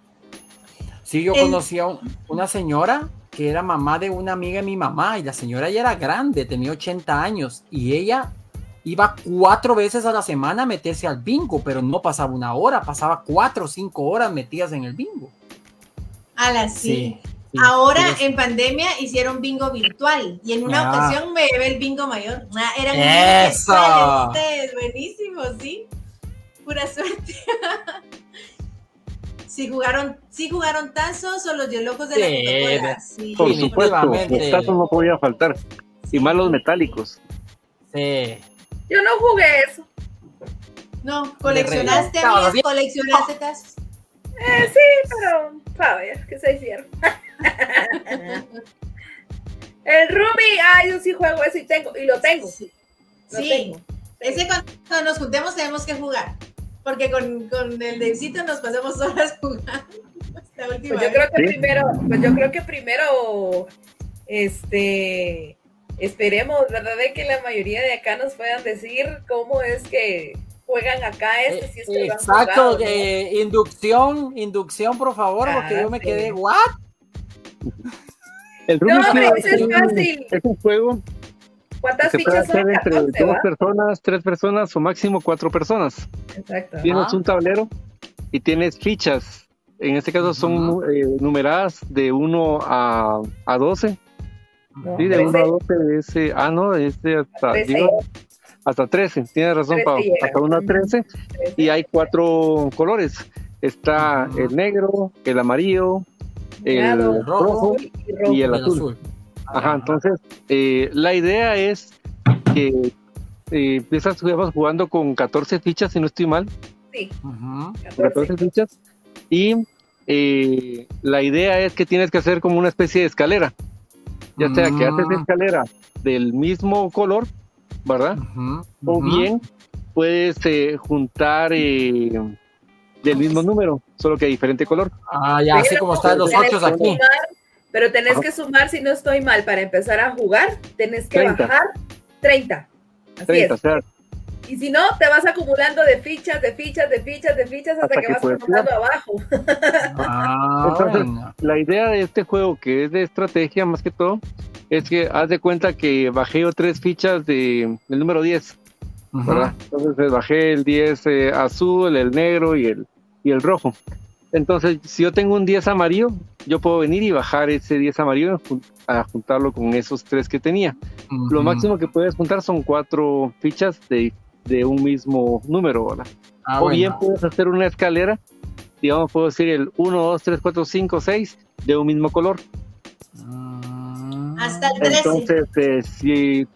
S4: Sí, yo conocí a una señora que era mamá de una amiga de mi mamá y la señora ya era grande, tenía 80 años y ella iba cuatro veces a la semana a meterse al bingo, pero no pasaba una hora, pasaba cuatro o cinco horas metidas en el bingo.
S3: A sí. Ahora en pandemia hicieron bingo virtual y en una ah. ocasión me llevé el bingo mayor. Ah, eran
S4: Eso.
S3: ustedes, buenísimo, sí. Pura suerte. <laughs> Si jugaron, si jugaron tazos o los locos de la
S1: Coca-Cola. Sí, por supuesto, los tazos no podía faltar. Y más los metálicos.
S4: Sí.
S2: Yo no jugué eso.
S3: No, coleccionaste, coleccionaste tazos.
S2: Eh, sí, pero a ver, ¿qué se hicieron? <laughs> el Ruby, ah, yo sí juego eso y tengo, y lo tengo.
S3: Sí. sí. Ese cuando nos juntemos tenemos que jugar. Porque con, con el Devcito nos pasamos horas <laughs> jugando. La última
S2: Pues yo creo que
S1: Sí.
S2: primero, pues yo creo que primero, este, esperemos, ¿verdad? De que la mayoría de acá nos puedan decir cómo es que juegan acá este, si es que lo han
S4: Exacto,
S2: jugado, ¿no?
S4: eh, inducción, inducción, por favor, porque
S2: Ah,
S4: yo me
S2: sí.
S4: quedé, ¿what?
S1: El
S2: No, es
S1: un-
S2: fácil.
S1: es un juego
S2: ¿Cuántas
S1: se puede
S2: fichas son?
S1: hacer entre
S2: 14,
S1: dos
S2: ¿va?
S1: personas, tres personas o máximo cuatro personas.
S2: Exacto.
S1: Tienes
S4: Ajá.
S1: un tablero y tienes fichas. En este caso son
S4: Ujú.
S1: eh, numeradas de 1 a, a 12.
S2: No,
S1: Sí, de 1 a
S2: 13.
S1: 12 de ese. Ah, no, es de hasta,
S2: 13.
S1: digo, hasta 13. Tienes razón,
S2: 13
S1: Pau. Hasta 1 a 13. Y hay cuatro colores. Está
S4: Ujú.
S1: el negro, el amarillo, el
S2: Morado,
S1: rojo
S2: azul y rojo.
S1: y el
S4: El
S1: azul. Ajá, entonces eh, la idea es que eh, empiezas digamos, jugando con 14 fichas, si no estoy mal,
S2: Sí,
S4: Ujú.
S1: 14
S2: 14.
S1: fichas, y eh, la idea es que tienes que hacer como una especie de escalera, ya sea que haces
S4: Mm.
S1: escalera del mismo color, ¿verdad? O bien puedes eh, juntar eh, del mismo número, solo que de diferente color.
S4: Ah, ya, así como están los ocho aquí.
S2: Pero tenés
S1: Ajá.
S2: que sumar, si no estoy mal, para empezar a jugar, tenés que
S1: 30.
S2: bajar 30. Así
S1: 30, o
S2: es.
S1: sea,
S2: Y si no, te vas acumulando de fichas, de fichas, de fichas, de fichas, hasta,
S1: Hasta
S2: que,
S1: que
S2: vas acumulando abajo.
S4: Ah,
S1: Entonces, la idea de este juego, que es de estrategia más que todo, es que haz de cuenta que bajé yo tres fichas de, del número 10,
S4: Ujú.
S1: ¿verdad? Entonces eh, bajé el 10 eh, azul, el negro y el, y el rojo. Entonces, si yo tengo un 10 amarillo, yo puedo venir y bajar ese 10 amarillo a juntarlo con esos tres que tenía. Lo
S4: Ujú.
S1: máximo que puedes juntar son cuatro fichas de, de un mismo número, ¿verdad?
S4: Ah,
S1: o
S4: bueno.
S1: bien puedes hacer una escalera, digamos, puedo decir el 1, 2, 3, 4, 5, 6 de un mismo color.
S4: Mm.
S3: Hasta el 13.
S1: Entonces, eh, si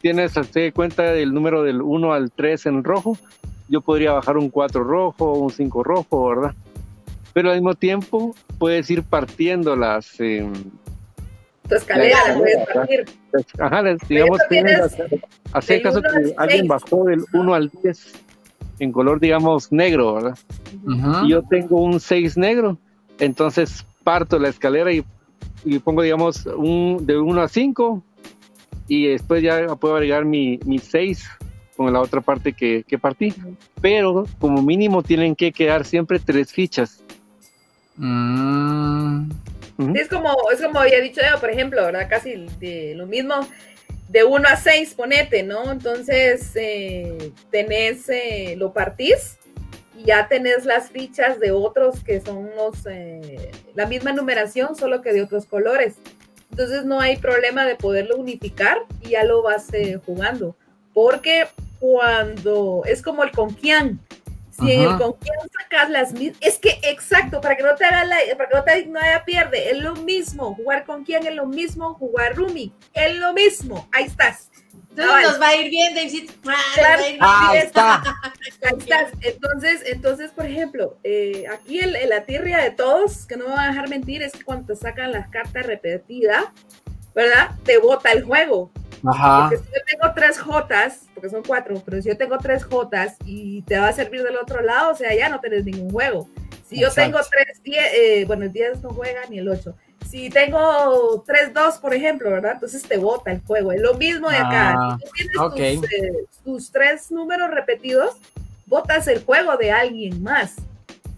S1: tienes, hazte cuenta del número del 1 al 3 en rojo, yo podría bajar un 4 rojo, un 5 rojo, ¿verdad? Pero al mismo tiempo puedes ir partiendo las, eh,
S2: Tu escalera
S1: La
S2: la puedes
S1: escalera,
S2: partir.
S1: ajá, digamos, tienes
S2: tienes
S1: hacer- caso que
S2: al
S1: alguien
S2: seis.
S1: bajó del 1 al 10 en color, digamos, negro, ¿verdad?
S4: Ujú.
S1: y yo tengo un 6 negro, entonces parto la escalera y, y pongo, digamos, un, de 1 a 5 y después ya puedo agregar mi, mi 6 con la otra parte que, que partí. Pero como mínimo tienen que quedar siempre tres fichas.
S4: Mm.
S2: Sí, es como, es como había dicho yo, por ejemplo, ¿verdad? Casi de lo mismo, de 1 a 6, ponete, ¿no? Entonces, eh, tenés, eh, lo partís y ya tenés las fichas de otros que son los, eh, la misma numeración, solo que de otros colores. Entonces, no hay problema de poderlo unificar y ya lo vas eh, jugando. Porque cuando es como el conquian, si en el
S4: Ajá.
S2: conquian sacas las mismas, es que exacto, para que no te haga la, para que no te no haya pierde, es lo mismo, jugar con quién es lo mismo, jugar Rumi, es lo mismo, ahí estás.
S3: Entonces
S2: Cabal.
S3: nos va a ir bien, David. Ah,
S2: Claro.
S4: Ah, está.
S2: Ahí estás. Entonces, entonces, por ejemplo, eh, aquí el, el- la tirria de todos, que no me van a dejar mentir, es que cuando te sacan las cartas repetidas, ¿verdad? Te bota el juego.
S4: Ajá.
S2: Porque si yo tengo tres Jotas, porque son cuatro, pero si yo tengo tres Jotas y te va a servir del otro lado, o sea, ya no tenés ningún juego. Si yo
S4: Exacto.
S2: tengo tres, die- eh, bueno, el 10 no juega ni el 8. Si tengo 3-2, por ejemplo, ¿verdad? Entonces te bota el juego. Es lo mismo de acá.
S4: Ah,
S2: si tú tienes
S4: ok.
S2: tus, eh, tus tres números repetidos, botas el juego de alguien más.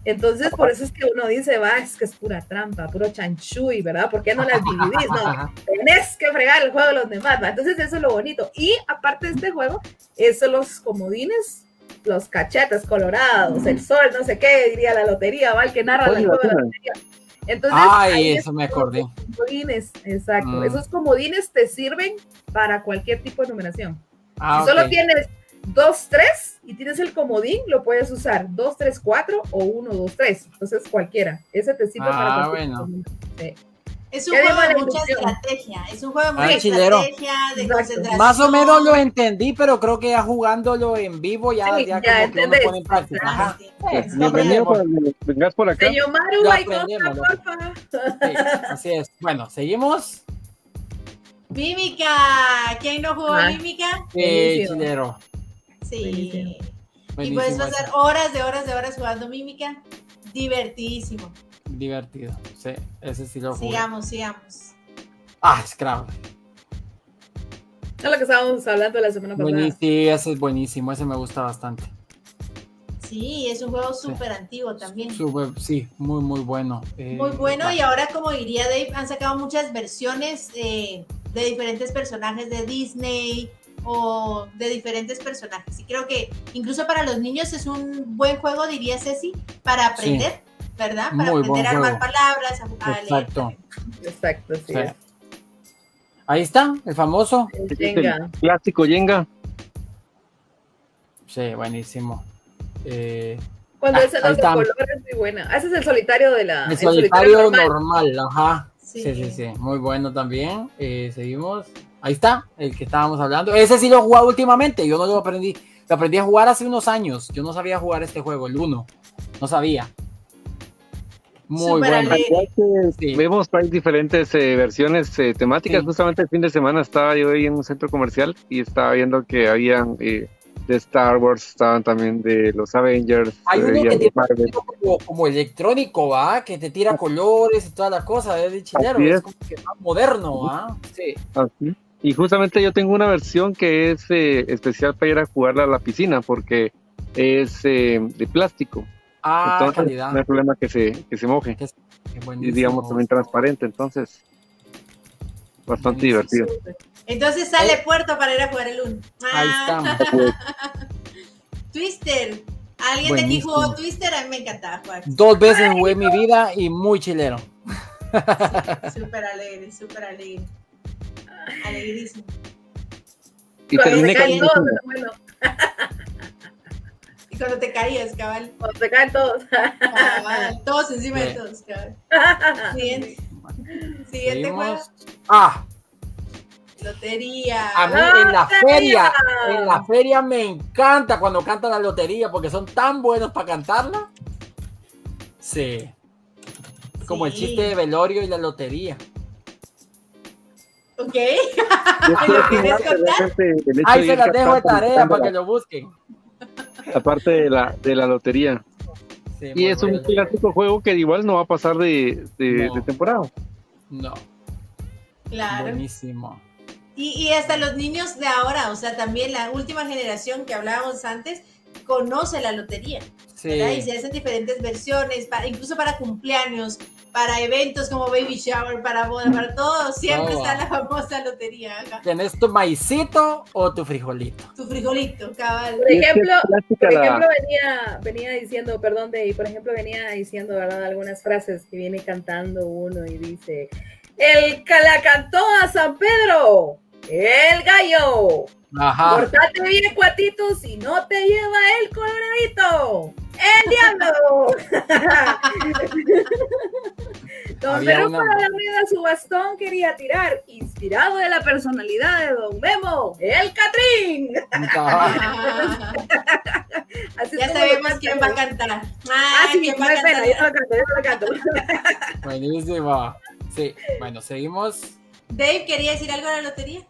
S2: Entonces, por eso es que uno dice, va, es que es pura trampa, puro chanchuy, ¿verdad? ¿Por qué no las dividís? No, <laughs> tenés que fregar el juego de los demás, ¿va? Entonces, eso es lo bonito. Y aparte de este juego, eso los comodines, los cachetes colorados, el sol, no sé qué, diría la lotería, ¿va? El que narra
S1: Oye,
S2: el juego de la lotería. Entonces,
S4: Ay, eso me acordé.
S2: comodines, exacto.
S4: Mm.
S2: Esos comodines te sirven para cualquier tipo de numeración.
S4: Ah,
S2: si solo tienes 2, 3 y tienes el comodín, lo puedes usar 2, 3, 4 o 1, 2, 3. Entonces cualquiera. Ese te sirve
S4: Ah,
S2: para cualquier
S4: bueno.
S2: Sí.
S3: Es un juego de mucha estrategia. Es un juego de
S4: Ah,
S3: mucha estrategia, de
S2: Exacto.
S3: concentración.
S4: Más o menos lo entendí, pero creo que ya jugándolo en vivo ya,
S2: Sí,
S4: ya,
S2: ya
S4: como que uno pone en práctica.
S3: Ah,
S4: Ajá.
S3: sí.
S4: Eh, lo
S1: cuando vengas por acá.
S2: Señor Maru, hay porfa.
S4: Sí, así es. Bueno, seguimos.
S3: Mímica. ¿Quién no jugó
S2: Ah.
S3: Mímica?
S4: Eh, chilero.
S3: Sí.
S2: Buenísimo.
S3: Y puedes pasar horas de horas de horas jugando Mímica. Divertidísimo.
S4: divertido. Sí, ese sí lo jugué.
S3: Sigamos, sigamos.
S4: Ah, Scrabble.
S2: Es lo que estábamos hablando la semana pasada.
S4: Buenísimo, sí, ese es buenísimo, ese me gusta bastante.
S3: Sí, es un juego súper antiguo también.
S4: Súper- sí, muy, muy bueno. Eh,
S3: Muy bueno
S4: va.
S3: y ahora como diría Dave, han sacado muchas versiones eh, de diferentes personajes de Disney o de diferentes personajes. Y creo que incluso para los niños es un buen juego, diría Ceci, para aprender, ¿verdad? Para
S4: Muy buen
S3: aprender a armar palabras, a, a leer.
S4: Exacto.
S2: Exacto, sí.
S4: Sí. Ahí está, el famoso.
S2: El
S1: el clásico Jenga.
S4: Sí, buenísimo. Eh,
S2: Cuando
S4: Ah,
S2: es el otro color es muy buena. Ah, ese es el solitario de la.
S4: el solitario
S2: normal.
S4: normal, ajá.
S3: Sí.
S4: Sí, sí, sí, muy bueno también. Eh, seguimos. Ahí está, el que estábamos hablando. Ese sí lo he jugado últimamente. Yo no lo aprendí. Lo aprendí a jugar hace unos años. Yo no sabía jugar este juego, el 1. No sabía. Muy bueno. Sí.
S1: Vemos diferentes eh, versiones eh, temáticas.
S4: Sí.
S1: Justamente el fin de semana estaba yo ahí en un centro comercial y estaba viendo que habían eh, de Star Wars, estaban también de los Avengers,
S4: Hay uno que tiene
S1: Marvel.
S4: como, como electrónico, ¿va? Que te tira colores y toda la cosa. Es de chilero. Es. como que más moderno, ¿va? Sí.
S1: Así. Y justamente yo tengo una versión que es eh, especial para ir a jugarla a la piscina porque es eh, de plástico.
S4: Ah,
S1: Entonces
S4: calidad.
S1: no hay problema que se, que se moje.
S4: Qué
S1: Y
S4: buenísimo.
S1: digamos también transparente. Entonces, bastante
S4: Buenísimo.
S1: divertido.
S3: Entonces sale puerto para ir a jugar el 1.
S4: Ahí estamos. <laughs>
S3: Twister. ¿Alguien de aquí
S4: Buenísimo.
S3: jugó Twister? A mí me encantaba jugar.
S4: Dos veces jugué mi vida y muy chilero.
S3: Súper alegre, súper alegre. Alegrísimo.
S1: Y
S2: Cuando
S1: terminé
S2: se caen todos, bueno,
S3: Y cuando te caías, cabal.
S2: cuando se caen todos.
S3: cabal. Todos encima de todos, cabal. <laughs> Siguiente, siguiente juego.
S4: Ah,
S3: Lotería.
S4: a mí
S2: ¡Lotería!
S4: en la feria, en la feria me encanta cuando cantan la lotería porque son tan buenos para cantarla. Sí. Como el chiste de velorio y la lotería.
S1: Hecho
S4: Ahí
S1: de
S4: se las dejo de tarea para que lo busquen.
S1: la parte de la, de la lotería.
S4: Sí,
S1: Y es un clásico juego que igual no va a pasar de, de,
S4: No.
S1: de temporada.
S4: No,
S3: Claro.
S4: buenísimo.
S3: Y, y hasta los niños de ahora, o sea, también la última generación que hablábamos antes, conoce la lotería.
S4: Sí.
S3: ¿verdad? Y se hacen diferentes versiones, para, incluso para cumpleaños, para eventos como baby shower, para boda, para todo, siempre está la famosa lotería. ajá.
S4: ¿Tienes tu maicito o tu frijolito?
S3: Tu frijolito, cabal.
S2: Por ejemplo, por ejemplo venía, venía diciendo, perdón, de, por ejemplo, venía diciendo, ¿verdad? Algunas frases que viene cantando uno y dice, el que la cantó a San Pedro, el gallo.
S4: Ajá.
S2: Portate bien, cuatito, si no te lleva el coloradito. ¡El diablo! <laughs> Don
S4: una-
S2: para la rueda su bastón quería tirar, inspirado de la personalidad de Don Memo, el Catrín. <laughs> Así
S3: Ya sabemos quién va a cantar.
S2: Ah,
S3: Ah,
S2: sí,
S3: quién va a
S2: pena, yo
S3: cantar.
S2: lo canto, yo lo canto.
S4: Buenísimo. Sí, bueno, seguimos.
S3: Dave, ¿quería decir algo de la lotería?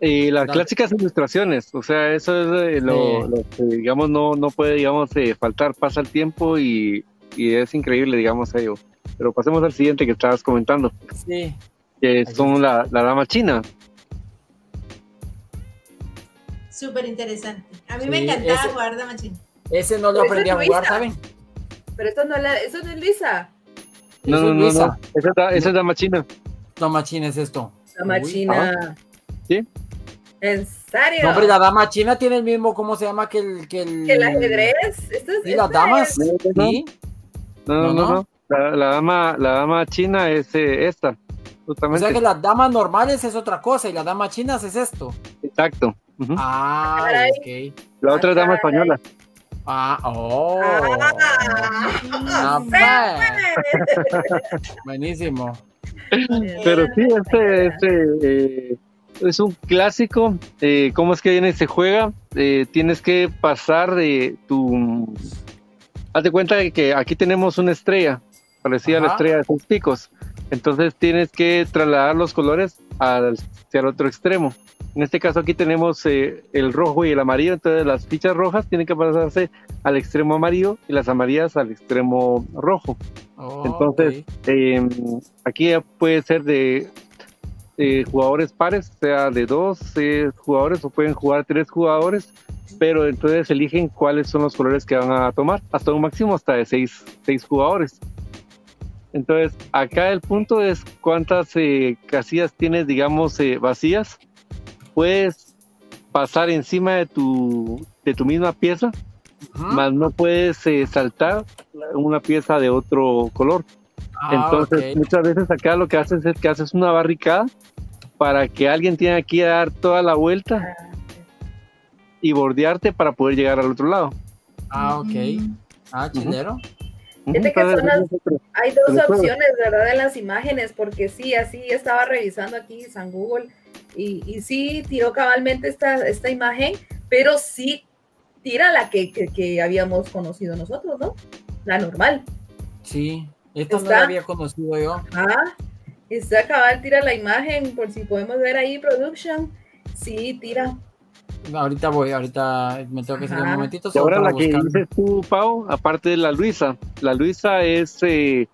S1: Y las
S4: Dale.
S1: clásicas ilustraciones, o sea, eso es eh, lo,
S4: Sí.
S1: lo que, digamos, no, no puede, digamos, eh, faltar, pasa el tiempo y, y es increíble, digamos, ello. Pero pasemos al siguiente que estabas comentando,
S4: Sí.
S1: que son la, la dama china.
S3: Súper interesante. A mí
S4: Sí,
S3: me encantaba
S4: ese-
S3: jugar de machín.
S4: Ese no lo aprendí a jugar,
S2: Luisa.
S4: ¿saben?
S2: Pero esto no, es la, eso no es Luisa.
S1: No,
S4: Eso
S1: no, no, no, esa es, la- esa es dama china.
S4: No, machín es esto.
S2: La
S4: Uy,
S2: machina.
S1: ¿Sí?
S2: ¿En serio?
S4: No, hombre, la dama china tiene el mismo, ¿cómo se llama? Que el, que el,
S2: ¿Que el ajedrez? Esto es,
S4: Sí, las damas.
S1: No, no,
S4: Sí.
S1: No, no,
S4: No,
S1: no.
S4: no.
S1: no. La, la dama, la dama china es eh, esta,
S4: O
S1: justamente.
S4: sea que las damas normales es otra cosa y las damas chinas es esto.
S1: Exacto. Ujú.
S4: Ah, ok.
S1: La otra es dama
S2: caray.
S1: española.
S4: Ah, oh.
S2: Ah,
S4: Not bad. <laughs> Buenísimo.
S1: Pero sí, este, este eh, es un clásico. Eh, ¿Cómo es que viene y se juega? Eh, tienes que pasar de tu. Haz de cuenta de que aquí tenemos una estrella, parecida a la estrella de seis picos. Entonces tienes que trasladar los colores al, hacia el otro extremo. En este caso aquí tenemos eh, el rojo y el amarillo, entonces las fichas rojas tienen que pasarse al extremo amarillo y las amarillas al extremo rojo.
S4: Oh,
S1: Entonces,
S4: ok.
S1: eh, aquí puede ser de eh, jugadores pares, sea de dos eh, jugadores o pueden jugar tres jugadores, pero entonces eligen cuáles son los colores que van a tomar, hasta un máximo hasta de seis, seis jugadores. Entonces, acá el punto es cuántas eh, casillas tienes, digamos, eh, vacías. Puedes pasar encima de tu, de tu misma pieza,
S4: Ujú.
S1: más no puedes saltar una pieza de otro color.
S4: Ah,
S1: Entonces, muchas veces acá lo que haces es que haces una barricada para que alguien tenga que dar toda la vuelta
S2: Ah,
S1: y bordearte para poder llegar al otro lado.
S4: Ah, ok.
S2: Mm.
S4: Ah, chilero.
S2: Que son las- Hay dos opciones, ¿verdad? En las imágenes, porque sí, así estaba revisando aquí San Google y, y sí tiró cabalmente esta, esta imagen, pero sí tira la que, que, que habíamos conocido nosotros, ¿no? La normal.
S4: Sí. Esta no
S2: Está.
S4: la había conocido yo.
S2: Ah, está cabal, tira la imagen, por si podemos ver ahí, production. Sí, tira.
S4: Ahorita voy, ahorita me tengo que seguir un momentito.
S1: Y
S4: solo
S1: ahora la que
S4: buscar.
S1: dices tú, Pau, aparte de la Luisa, la Luisa es, eh,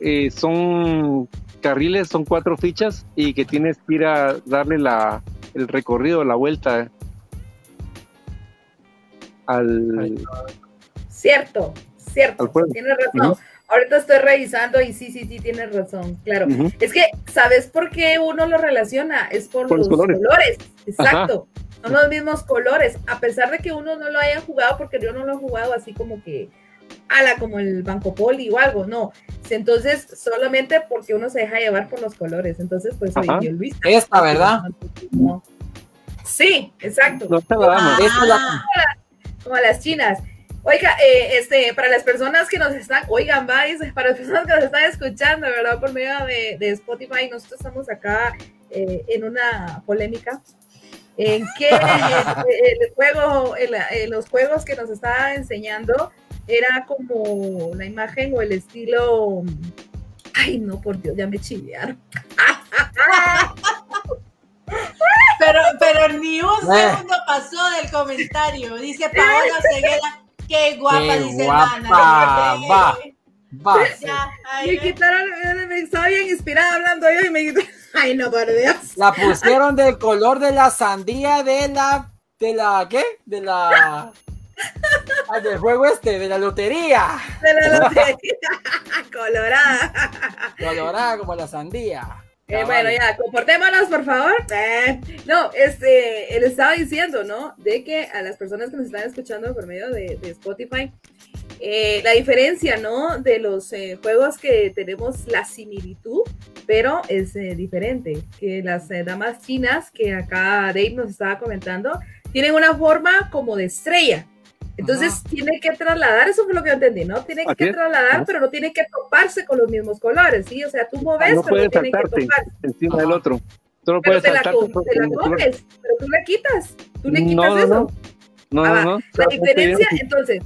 S1: eh, son carriles, son cuatro fichas y que tienes que ir a darle la, el recorrido, la vuelta al...
S2: Cierto, cierto. Tienes razón. Ahorita estoy revisando y sí, sí, sí, tienes razón, claro. Es que, ¿sabes por qué uno lo relaciona? Es por,
S1: Por
S2: los
S1: los
S2: colores.
S1: colores.
S2: Exacto. Son los mismos colores. A pesar de que uno no lo haya jugado, porque yo no lo he jugado así como que, ala, como el Banco Poli o algo, no. Entonces, solamente porque uno se deja llevar por los colores. Entonces, pues soy
S1: Ajá.
S2: yo, Luis.
S4: Esta, ¿verdad?
S2: No. Sí, exacto.
S1: No la-
S2: Ah, como las chinas. Oiga, eh, este, para las personas que nos están, oigan, vais, para las personas que nos están escuchando, ¿verdad? Por medio de, de Spotify, nosotros estamos acá eh, en una polémica en que el, el juego, el- eh, los juegos que nos estaba enseñando era como la imagen o el estilo. Ay, no, por Dios, ya me chilearon.
S3: Pero, pero ni un
S4: Eh.
S3: segundo pasó del comentario. Dice Paola <laughs> Ceguera, qué guapa,
S4: Qué
S3: dice
S4: guapa,
S3: hermana.
S4: va. Va.
S3: Ya, ahí
S2: Me quitaron, me estaba bien inspirada hablando yo y me quitaron. <laughs> Ay, no, por Dios.
S4: La pusieron del color de la sandía de la. ¿De la qué? De la. <laughs> ah, del juego este, de la lotería.
S2: De la lotería <laughs> colorada.
S4: Colorada como la sandía.
S2: Eh, bueno, ya, comportémonos, por favor. Eh, no, este, él estaba diciendo, ¿no? De que a las personas que nos están escuchando por medio de, de Spotify, eh, la diferencia, ¿no? De los eh, juegos que tenemos la similitud, pero es eh, diferente. Que las damas chinas, que acá Dave nos estaba comentando, tienen una forma como de estrella. Entonces
S4: Ajá.
S2: tiene que trasladar, eso fue lo que yo entendí, ¿no? Tiene
S1: Así
S2: que
S1: es.
S2: trasladar,
S1: Ajá.
S2: pero no tiene que toparse con los mismos colores, ¿sí? O sea, tú moves,
S1: No
S2: pero
S1: puedes
S2: no tiene que toparse.
S1: encima
S4: Ajá.
S1: del otro. Solo
S2: Pero
S1: puedes
S2: te la, te la comes, pero tú la quitas. Tú le
S1: No,
S2: quitas
S1: no,
S2: eso.
S1: no. No,
S2: Ah,
S1: no, no.
S2: La diferencia, entonces,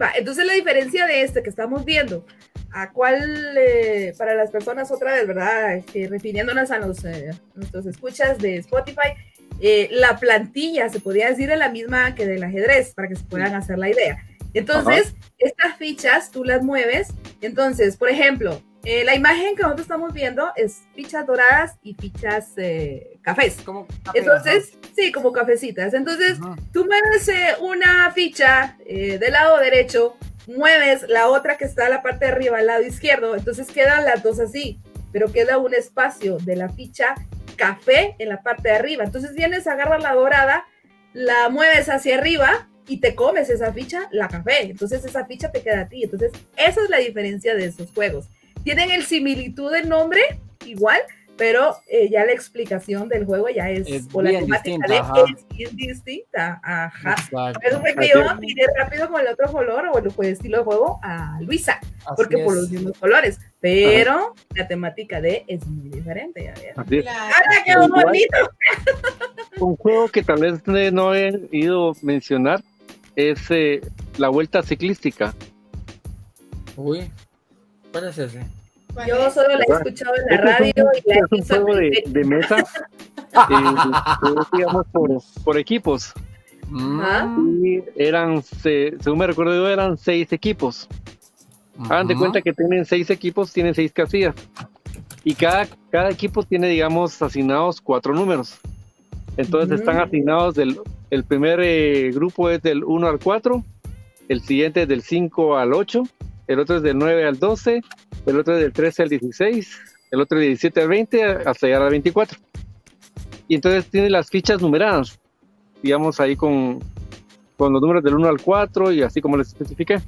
S2: va, entonces la diferencia de este que estamos viendo, a cuál, eh, para las personas otra vez, ¿verdad? Este, refiriéndonos a los, eh, nuestros escuchas de Spotify, eh, la plantilla se podría decir es la misma que del ajedrez, para que se puedan hacer la idea. Entonces, estas fichas tú las mueves. Entonces, por ejemplo, eh, la imagen que nosotros estamos viendo es fichas doradas y fichas eh, cafés.
S4: Como-
S2: Entonces, sí, como cafecitas. Entonces,
S4: Ajá.
S2: tú mueves eh, una ficha del lado derecho, mueves la otra que está a la parte de arriba, al lado izquierdo, entonces quedan las dos así, pero queda un espacio de la ficha café en la parte de arriba. Entonces vienes, agarras la dorada, la mueves hacia arriba y te comes esa ficha, la café. Entonces esa ficha te queda a ti. Entonces esa es la diferencia de esos juegos. Tienen el similitud del nombre, igual, pero eh, ya la explicación del juego ya es,
S4: Es
S2: o la
S4: bien
S2: temática
S4: distinta,
S2: de es bien distinta. Ajá.
S4: Exacto.
S2: Eso fue que yo tiré rápido con el otro color o el pues, estilo de juego a Luisa,
S4: Así
S2: porque por los mismos colores. Pero la temática de es muy diferente, ya ves.
S1: Así es.
S3: Claro.
S2: ¡Hala, qué bonito!
S1: Un juego que tal vez no he ido a mencionar es eh, la vuelta ciclística.
S4: Uy. ¿Cuál es ese?
S3: ¿Cuál
S2: Yo solo la he escuchado en la
S1: Este es
S2: radio
S1: un-
S2: y la he
S1: es un juego de, de mesa, <laughs> eh, digamos, por, por equipos. Mm. Y eran, según me recuerdo yo, eran seis equipos. Hagan de cuenta que tienen seis equipos, tienen seis casillas. Y cada, cada equipo tiene, digamos, asignados cuatro números. Entonces están asignados del el primer eh, grupo es del 1 al 4, el siguiente es del 5 al 8, el otro es del 9 al 12, el otro del 13 al 16, el otro del 17 al 20 hasta llegar al 24. Y entonces tiene las fichas numeradas, digamos ahí con, con los números del 1 al 4 y así como les especifiqué.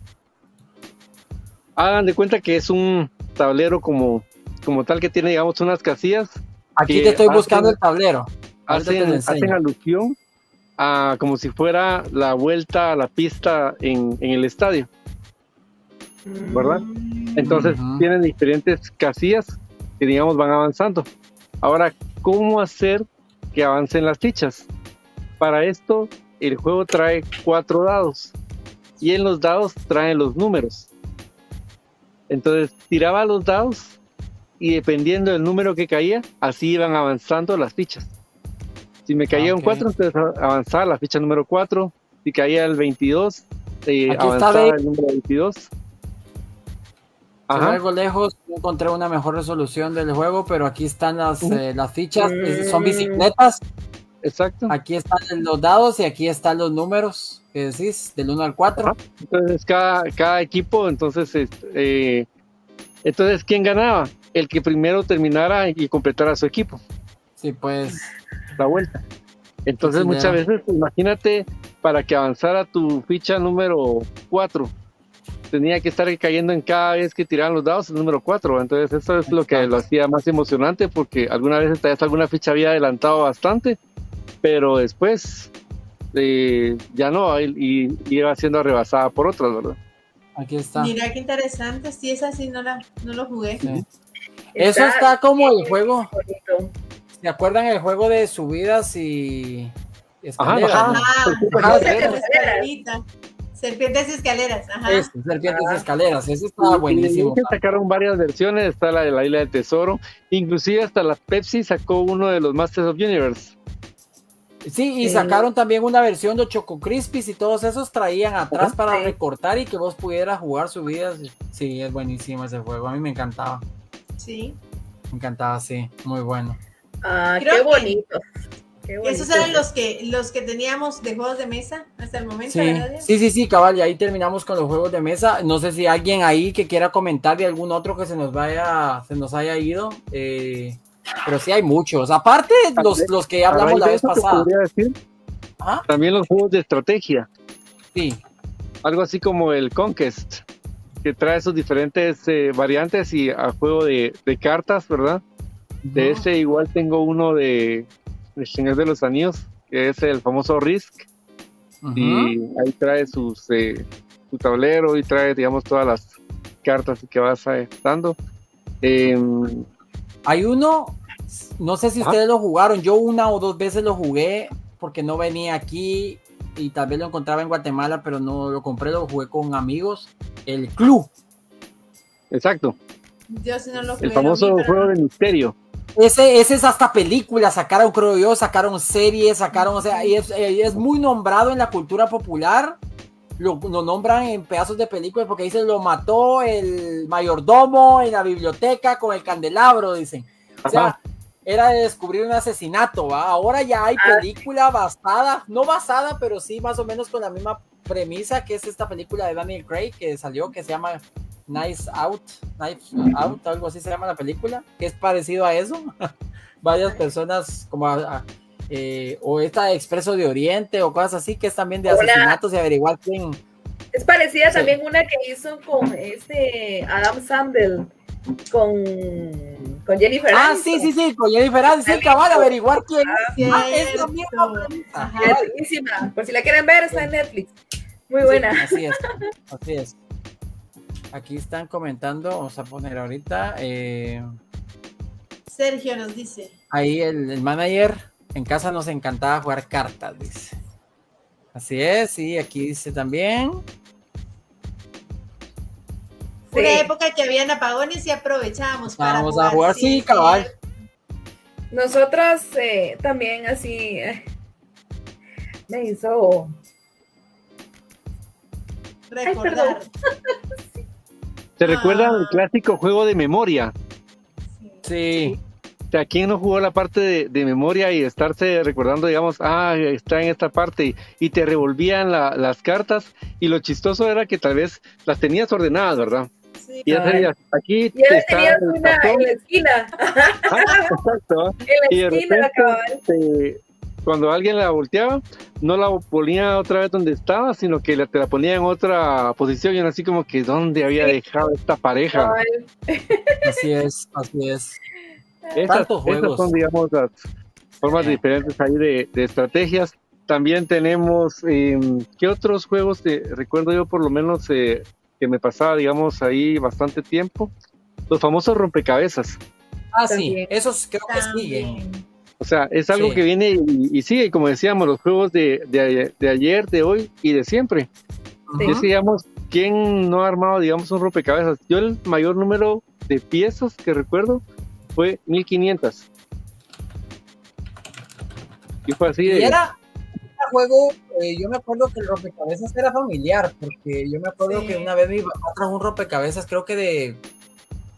S1: Hagan de cuenta que es un tablero como, como tal que tiene, digamos, unas casillas.
S4: Aquí te estoy buscando el tablero.
S1: Hacen, hacen, alusión a como si fuera la vuelta a la pista en, en el estadio. ¿Verdad? Entonces tienen diferentes casillas que digamos van avanzando. Ahora, ¿cómo hacer que avancen las fichas? Para esto, el juego trae cuatro dados y en los dados traen los números. Entonces, tiraba los dados y dependiendo del número que caía, así iban avanzando las fichas. Si me caía un 4, entonces avanzaba la ficha número 4. Si caía el 22, eh, avanzaba el número 22.
S4: Algo lejos, encontré una mejor resolución del juego, pero aquí están las, eh, las fichas, son bicicletas.
S1: Exacto.
S4: Aquí están los dados y aquí están los números que decís, del 1 al 4.
S1: Entonces, cada, cada equipo, entonces, eh, entonces, ¿quién ganaba? El que primero terminara y completara su equipo.
S4: Sí, pues.
S1: La vuelta. Entonces, muchas veces, imagínate, para que avanzara tu ficha número 4, tenía que estar cayendo en cada vez que tiraban los dados el número 4. Entonces, eso es lo que lo hacía más emocionante, porque alguna vez alguna ficha había adelantado bastante, pero después eh, ya no, y, iba siendo rebasada por otras, ¿verdad?
S3: Aquí está. Mira qué interesante, si es así, no, la, no lo jugué.
S4: Eso está como el juego. ¿Se acuerdan el juego de subidas y escaleras? Ajá,
S3: Serpientes y escaleras. Ajá.
S4: serpientes y escaleras. Ese estaba buenísimo.
S1: sacaron varias versiones. Está la de la isla del tesoro. Inclusive hasta la Pepsi sacó uno de los Masters of Universe.
S4: Sí, y sacaron también una versión de Choco Crispies y todos esos traían atrás para recortar y que vos pudieras jugar subidas. Sí, es buenísimo ese juego. A mí me encantaba.
S3: Sí.
S4: Me encantaba, sí. Muy bueno.
S2: Ah, qué bonito.
S3: Esos eran los que los que teníamos de juegos de mesa hasta el momento.
S4: Sí, sí, sí, sí, cabal, y ahí terminamos con los juegos de mesa. No sé si alguien ahí que quiera comentar de algún otro que se nos vaya, se nos haya ido. Eh, pero sí hay muchos. Aparte los, los que hablamos la vez pasada.
S1: ¿Ah? También los juegos de estrategia.
S4: Sí.
S1: Algo así como el Conquest, que trae sus diferentes eh, variantes y a juego de, de cartas, ¿verdad? De ese igual tengo uno de, de Señor de los Anillos, que es el famoso Risk. Y ahí trae sus, eh, su tablero y trae, digamos, todas las cartas que vas dando. Em,
S4: Hay uno, no sé si ustedes lo jugaron, yo una o dos veces lo jugué porque no venía aquí y tal vez lo encontraba en Guatemala, pero no lo compré, lo jugué con amigos. El Club.
S1: Exacto.
S3: Yo sí no lo jugué.
S1: El famoso juego de misterio.
S4: Ese, ese es hasta película, sacaron, creo yo, sacaron series, sacaron, o sea, y es, es muy nombrado en la cultura popular. Lo, nombran en pedazos de películas porque dicen lo mató el mayordomo en la biblioteca con el candelabro, dicen. O sea, era de descubrir un asesinato, ¿va? Ahora ya hay ah. película basada, no basada, pero sí más o menos con la misma premisa que es esta película de Daniel Craig que salió, que se llama Nice Out, Nice Out, algo así se llama la película, que es parecido a eso. <laughs> Varias personas como eh, o esta Expreso de Oriente o cosas así, que es también de asesinatos y averiguar quién.
S2: Es parecida también una que hizo con este Adam Sandler, con, con Jennifer
S4: Ah, sí, sí, sí, con Jennifer Aniston, sí, cabal, averiguar quién
S2: ah, es la misma. Es buenísima, por si la quieren ver, está en Netflix. Muy buena.
S4: así es, así es. Aquí están comentando, vamos a poner ahorita. Eh,
S3: Sergio nos dice.
S4: Ahí el, manager, en casa nos encantaba jugar cartas, dice. Así es, y aquí dice también.
S3: Una época que habían apagones y aprovechábamos
S4: para Vamos a jugar, sí, cabal.
S2: Nosotros eh, también así, eh, me hizo
S3: Recordar.
S1: ¿Se <laughs> recuerdan
S3: Ah.
S1: el clásico juego de memoria?
S4: Sí.
S1: O sea, ¿quién no jugó la parte de, de memoria y estarse recordando, digamos, ah, está en esta parte y, y te revolvían la- las cartas y lo chistoso era que tal vez las tenías ordenadas, ¿verdad?
S3: Sí.
S1: Y ya aquí
S2: Y ahora
S1: está
S2: tenías
S1: el
S2: una
S1: tapón.
S2: en la esquina, <laughs>
S1: Ah, exacto.
S2: en la esquina, cabal.
S1: Cuando alguien la volteaba, no la ponía otra vez donde estaba, sino que la- te la ponía en otra posición y era así como que dónde había
S2: Sí.
S1: dejado esta pareja.
S4: Así es, así es.
S1: Esas
S4: juegos.
S1: son, digamos, las formas diferentes ahí de, de estrategias. También tenemos, eh, ¿qué otros juegos te recuerdo yo por lo menos eh, que me pasaba, digamos, ahí bastante tiempo? Los famosos rompecabezas.
S4: Ah, sí,
S2: También.
S4: esos creo que siguen.
S1: O sea, es algo
S4: Sí.
S1: que viene y, y sigue, como decíamos, los juegos de, de, de ayer, de hoy y de siempre.
S2: Sí.
S1: Es digamos, ¿quién no ha armado, digamos, un rompecabezas? Yo el mayor número de piezas que recuerdo fue 1500. Y fue así
S4: Y era un juego, eh, yo me acuerdo que el rompecabezas era familiar, porque yo me acuerdo
S3: Sí.
S4: que una vez mi papá trajo un rompecabezas, creo que de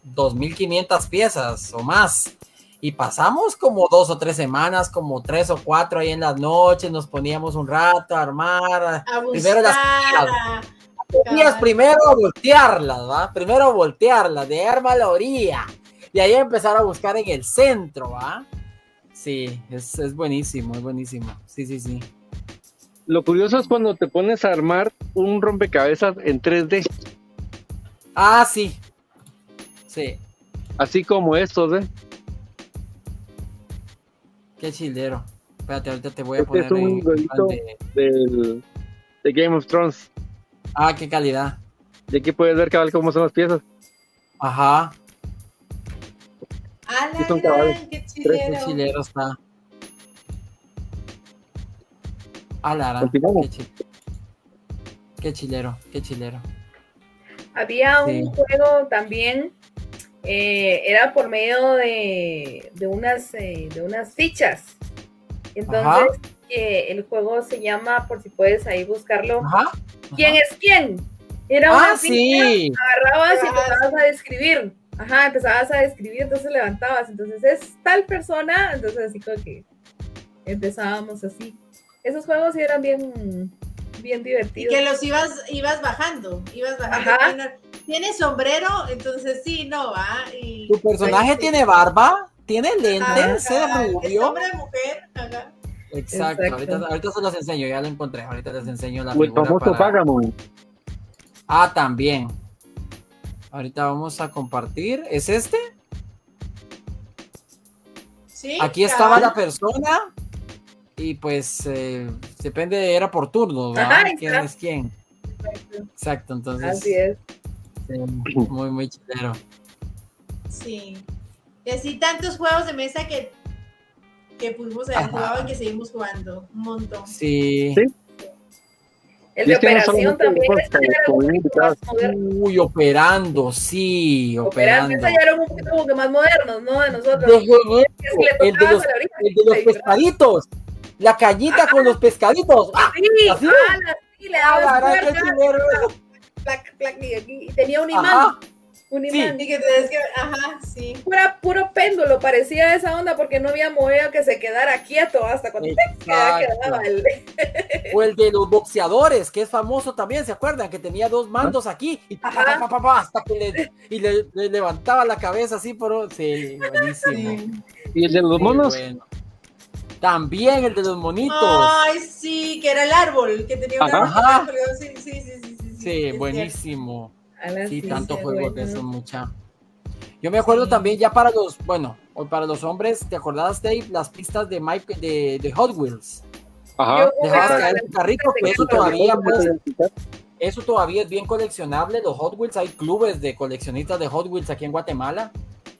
S4: 2500 piezas o más. Y pasamos como dos o tres semanas, como tres o cuatro ahí en las noches, nos poníamos un rato a armar.
S3: A
S4: Primero las primero a voltearlas, ¿va? Primero a voltearlas, de arma a la orilla. Y ahí empezar a buscar en el centro, ¿va? Sí, es, es buenísimo, es buenísimo. Sí, sí, sí.
S1: Lo curioso es cuando te pones a armar un rompecabezas en 3D,
S4: Ah, sí. Sí,
S1: así como estos, ¿eh?
S4: Qué chilero. Espérate, ahorita te voy a
S1: Este
S4: poner
S1: es un jueguito.
S4: de-
S1: Del, de Game of Thrones.
S4: Ah, qué calidad.
S1: Y aquí puedes ver cabal cómo son las piezas.
S4: Ajá,
S3: A la
S1: Sí, son
S3: gran,
S1: cabales.
S3: qué
S4: qué
S3: chilero.
S4: chilero está. Ah, qué, chi- qué chilero, qué chilero.
S2: Había un juego también, eh, era por medio de, de unas, eh, de unas fichas. Entonces, eh, el juego se llama, por si puedes ahí buscarlo,
S4: Ajá.
S2: ¿Quién es quién? Era
S4: Ah,
S2: una ficha,
S4: sí.
S2: agarrabas y empezabas a describir. Ajá, empezabas a describir, entonces levantabas. Entonces es tal persona, entonces así como que empezábamos así. Esos juegos sí eran bien, bien
S3: Y
S2: divertidos.
S3: que los ibas, ibas bajando, ibas bajando.
S2: Ajá.
S3: Tiene- sombrero, entonces sí, no va. Y,
S4: ¿Tu personaje
S3: Sí.
S4: tiene barba? ¿Tiene lentes? ¿Era
S3: cabal, Es
S4: rubio?
S3: hombre mujer. Ajá.
S4: Exacto,
S2: Exacto.
S4: Ahorita, ahorita se los enseño, ya lo encontré. Ahorita les enseño la figura
S1: famoso
S4: para-. Ah, también. Ahorita vamos a compartir. ¿Es este?
S3: Sí,
S4: Aquí estaba la persona y pues eh, depende, era por turno, ¿verdad?
S2: Ajá,
S4: ¿Quién es quién? Exacto, entonces
S2: Así es.
S4: Sí, muy, muy chilero.
S3: Sí. Y así tantos juegos de mesa que, que pudimos haber
S4: Ajá.
S3: jugado y que seguimos jugando. Un montón.
S4: Sí.
S1: Sí.
S2: El de
S1: es que no
S2: operación también. moderno.
S4: Uy, operando, sí,
S2: Operando.
S4: operando.
S2: Ya era un poquito como que más modernos, ¿no? De nosotros.
S4: De el de los, el de pescaditos. La cañita con los pescaditos. ¡Ah!
S2: Sí,
S4: ¡Ah, la!
S2: Plac, plac, y, tenía un imán.
S4: Ajá.
S2: Un
S4: Sí.
S2: imán.
S3: Y que tenés que. Ajá, sí.
S2: Pura, puro péndulo, parecía esa onda porque no había movido que se quedara quieto hasta cuando quedaba, quedaba el...
S4: O el de los boxeadores, que es famoso también, ¿se acuerdan? Que tenía dos mandos aquí y pa, pa, pa, pa, pa, hasta que le, y le, le levantaba la cabeza así por... Sí, buenísimo.
S1: Y el de los monos,
S4: bueno. También el de los monitos.
S3: Ay, sí, que era el árbol, que tenía un árbol. Sí, sí, sí, sí, <laughs>
S4: buenísimo. Sí, tanto juego de eso, mucha. Yo me acuerdo
S3: Sí.
S4: también ya para los, bueno, o para los hombres, ¿te acordabas, Dave? Las pistas de Mike de, de Hot Wheels.
S1: ajá.
S4: Dejabas caer el carrito, que eso todavía, pues, eso todavía es bien coleccionable. Los Hot Wheels, hay clubes de coleccionistas de Hot Wheels aquí en Guatemala.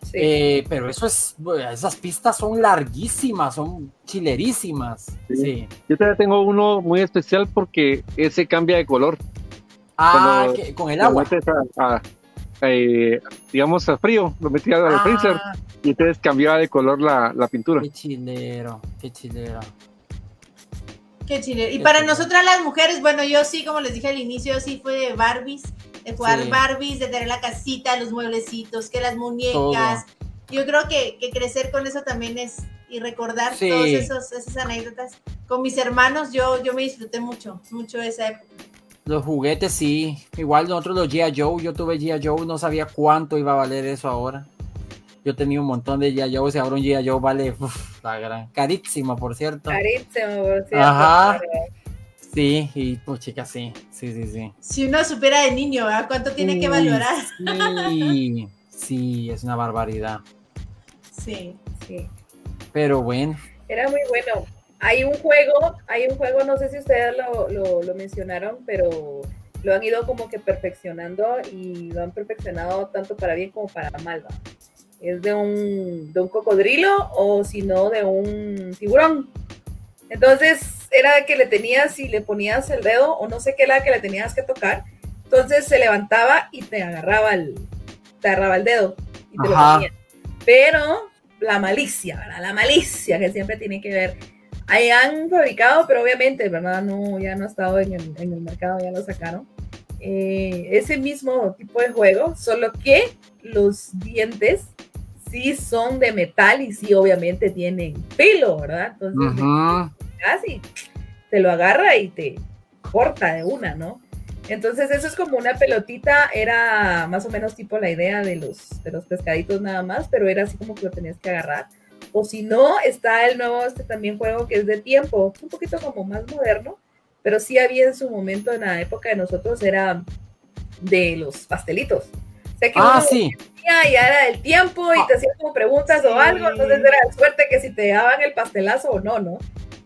S2: Sí.
S4: Eh, pero eso es, esas pistas son larguísimas, son chilerísimas.
S1: Sí.
S4: Sí.
S1: Yo todavía tengo uno muy especial porque ese cambia de color.
S4: Ah, que- con el agua.
S1: metes a, a- eh, digamos, a frío, lo metías al
S4: Ah,
S1: freezer y entonces cambiaba de color la, la pintura.
S4: Qué chilero, qué chilero.
S3: Qué chile. Y para nosotras las mujeres, bueno, yo sí, como les dije al inicio, sí fue de Barbies, de jugar Barbies, de tener la casita, los mueblecitos, que las muñecas. Yo creo que, que, crecer con eso también es, y recordar todas esas anécdotas. Con mis hermanos, yo, yo me disfruté mucho, mucho esa época.
S4: Los juguetes sí, igual nosotros los G.I. Joe, yo tuve G.I. Joe, no sabía cuánto iba a valer eso ahora. Yo tenía un montón de G.I. Joe, y ahora un G.I. Joe vale la gran, carísimo, por cierto.
S2: Carísimo, por cierto.
S4: Ajá. Sí, y pues chicas, sí, sí, sí, sí.
S3: Si uno supera de niño, ¿verdad? ¿Cuánto tiene que valorar?
S4: Sí, sí, es una barbaridad.
S3: Sí, sí.
S4: Pero bueno.
S2: Era muy bueno. Hay un juego, hay un juego, no sé si ustedes lo, lo, mencionaron, pero lo han ido como que perfeccionando y lo han perfeccionado tanto para bien como para mal. Es de un, de un cocodrilo o si no de un tiburón. Entonces era que le tenías y le ponías el dedo o no sé qué era que le tenías que tocar. Entonces se levantaba y te agarraba el, te agarraba el dedo y te lo ponía. Pero la malicia, ¿verdad? La malicia que siempre tiene que ver Ahí han fabricado, pero obviamente, ¿verdad? No, ya no ha estado en el, en el mercado, ya lo sacaron. Eh, ese mismo tipo de juego, solo que los dientes sí son de metal y sí obviamente tienen pelo, ¿verdad? Entonces, casi te lo agarra y te corta de una, ¿no? Entonces eso es como una pelotita, era más o menos tipo la idea de los, de los pescaditos nada más, pero era así como que lo tenías que agarrar o si no, está el nuevo este también juego que es de tiempo, un poquito como más moderno, pero sí había en su momento, en la época de nosotros, era de los pastelitos.
S4: O sea que ah, sí.
S2: ya era el tiempo y te hacían como preguntas o algo, entonces era suerte que si te daban el pastelazo o no, ¿no?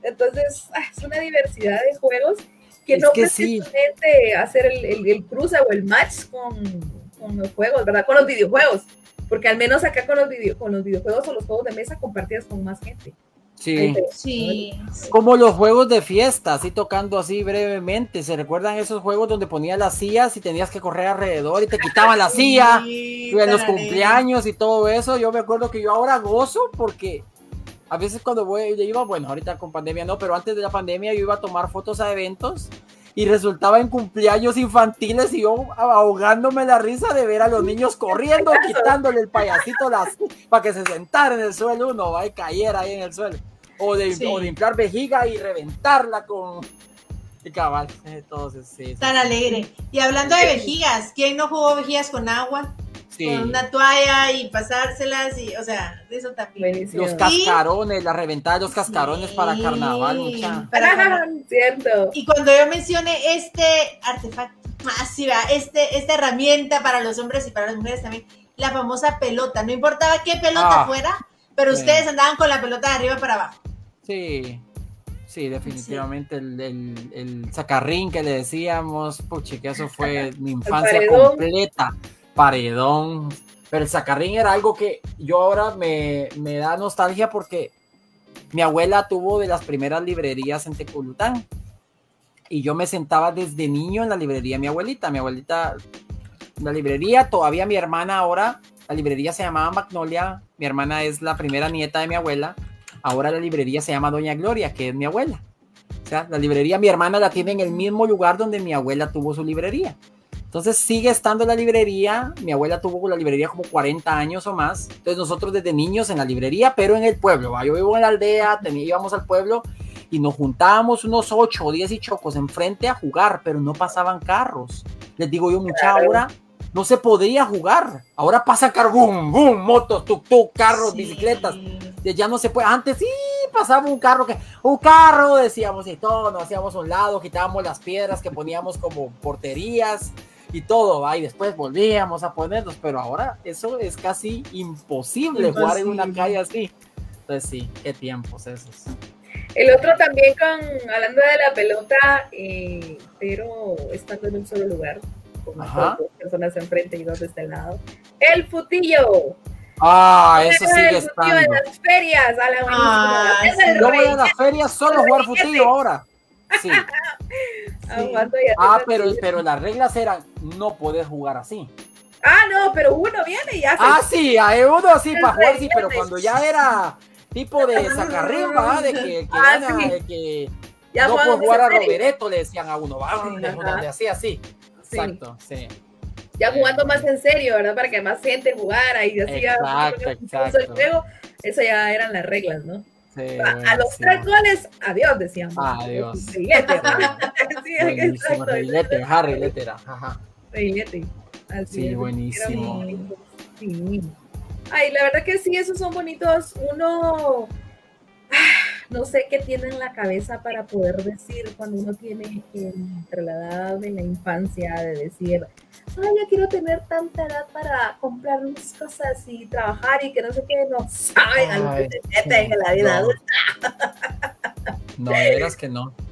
S2: Entonces, ah, es una diversidad de juegos que no precisamente hacer el, el, cruce o el match con, con los juegos, ¿verdad? Con los videojuegos porque al menos acá con los, con los videojuegos o los juegos de mesa compartías con más gente.
S4: Sí. sí. Como los juegos de fiesta, así tocando así brevemente. ¿Se recuerdan esos juegos donde ponías las sillas y tenías que correr alrededor y te quitaban la silla? y en los cumpleaños y todo eso. Yo me acuerdo que yo ahora gozo porque a veces cuando voy, yo iba, bueno, ahorita con pandemia no, pero antes de la pandemia yo iba a tomar fotos a eventos y resultaba en cumpleaños infantiles y yo ahogándome la risa de ver a los niños corriendo, quitándole el payasito las, para que se sentara en el suelo uno, va y cayera ahí en el suelo. O de, inflar vejiga y reventarla con... Y cabal, entonces sí.
S3: Tan alegre. Y hablando de vejigas, ¿quién no jugó vejigas con agua? Con una toalla y pasárselas y, o sea, eso también.
S4: Los cascarones, la reventada de los cascarones para carnaval, mucha. <laughs>
S2: Cierto.
S3: Y cuando yo mencioné este artefacto, así va, este, esta herramienta para los hombres y para las mujeres también, la famosa pelota, no importaba qué pelota ah, fuera, pero ustedes andaban con la pelota de arriba para abajo.
S4: Sí. Sí, definitivamente El, el, el, sacarrín que le decíamos, puchi, que eso fue <laughs> mi infancia completa paredón. Pero el sacarrín era algo que yo ahora me, me da nostalgia porque mi abuela tuvo de las primeras librerías en Teculután. Y yo me sentaba desde niño en la librería de mi abuelita. Mi abuelita, la librería, todavía mi hermana ahora, la librería se llamaba Magnolia. Mi hermana es la primera nieta de mi abuela. Ahora la librería se llama Doña Gloria, que es mi abuela. O sea, la librería, mi hermana la tiene en el mismo lugar donde mi abuela tuvo su librería. Entonces sigue estando la librería. Mi abuela tuvo la librería como 40 años o más. Entonces nosotros desde niños en la librería, pero en el pueblo. Yo vivo en la aldea, íbamos al pueblo y nos juntábamos unos 8 o 10 y chocos enfrente a jugar, pero no pasaban carros. Les digo yo, mucha hora no se podía jugar. Ahora pasa carros, boom, boom, motos, tuk tuk, carros, bicicletas. Ya no se puede. Antes sí pasaba un carro que, un carro, decíamos y todo, nos hacíamos a un lado, quitábamos las piedras que poníamos como porterías y todo, ¿va? y después volvíamos a ponernos, pero ahora eso es casi imposible, jugar en una calle así. Entonces sí, qué tiempos esos.
S2: El otro también con, hablando de la pelota, eh, pero estando en un solo lugar, con dos personas enfrente y dos de este lado. El futillo.
S4: Ah, eso sigue estando.
S2: en las ferias, a la ah,
S4: Yo voy a las ferias solo a jugar futillo ahora. Sí. <laughs> Ah, pero, pero las reglas eran no poder jugar así.
S2: Ah, no, pero uno viene y ya
S4: Ah, sí, hay uno así para jugar, sí, pero cuando ya era tipo de sacarrimba, <laughs> de que, que, ah, que
S2: Ya
S4: no puedo jugar a. Robereto, le decían a uno, vamos, donde hacía así.
S2: Sí.
S4: Exacto, sí.
S2: Ya jugando más en serio, ¿verdad? Para que más gente jugara y así ya
S4: Exacto, <laughs>
S2: el
S4: exacto.
S2: juego. Eso ya eran las reglas, ¿no?
S4: Sí
S2: A, a los tres goles, adiós, decíamos.
S4: Adiós. <laughs>
S2: ¿verdad? <laughs> sí,
S4: Buenísimo,
S2: exacto.
S4: Reilete, Reilete ajá.
S2: Así
S4: Sí,
S2: es.
S4: buenísimo.
S2: Sí. Ay, la verdad que sí, esos son bonitos. Uno, <sighs> no sé qué tiene en la cabeza para poder decir cuando uno tiene entre la edad de la infancia de decir, ay, ya quiero tener tanta edad para comprar mis cosas y trabajar y que no sé qué, no saben a lo que se meten en la vida
S4: no.
S2: adulta.
S4: No, de veras que no. <laughs>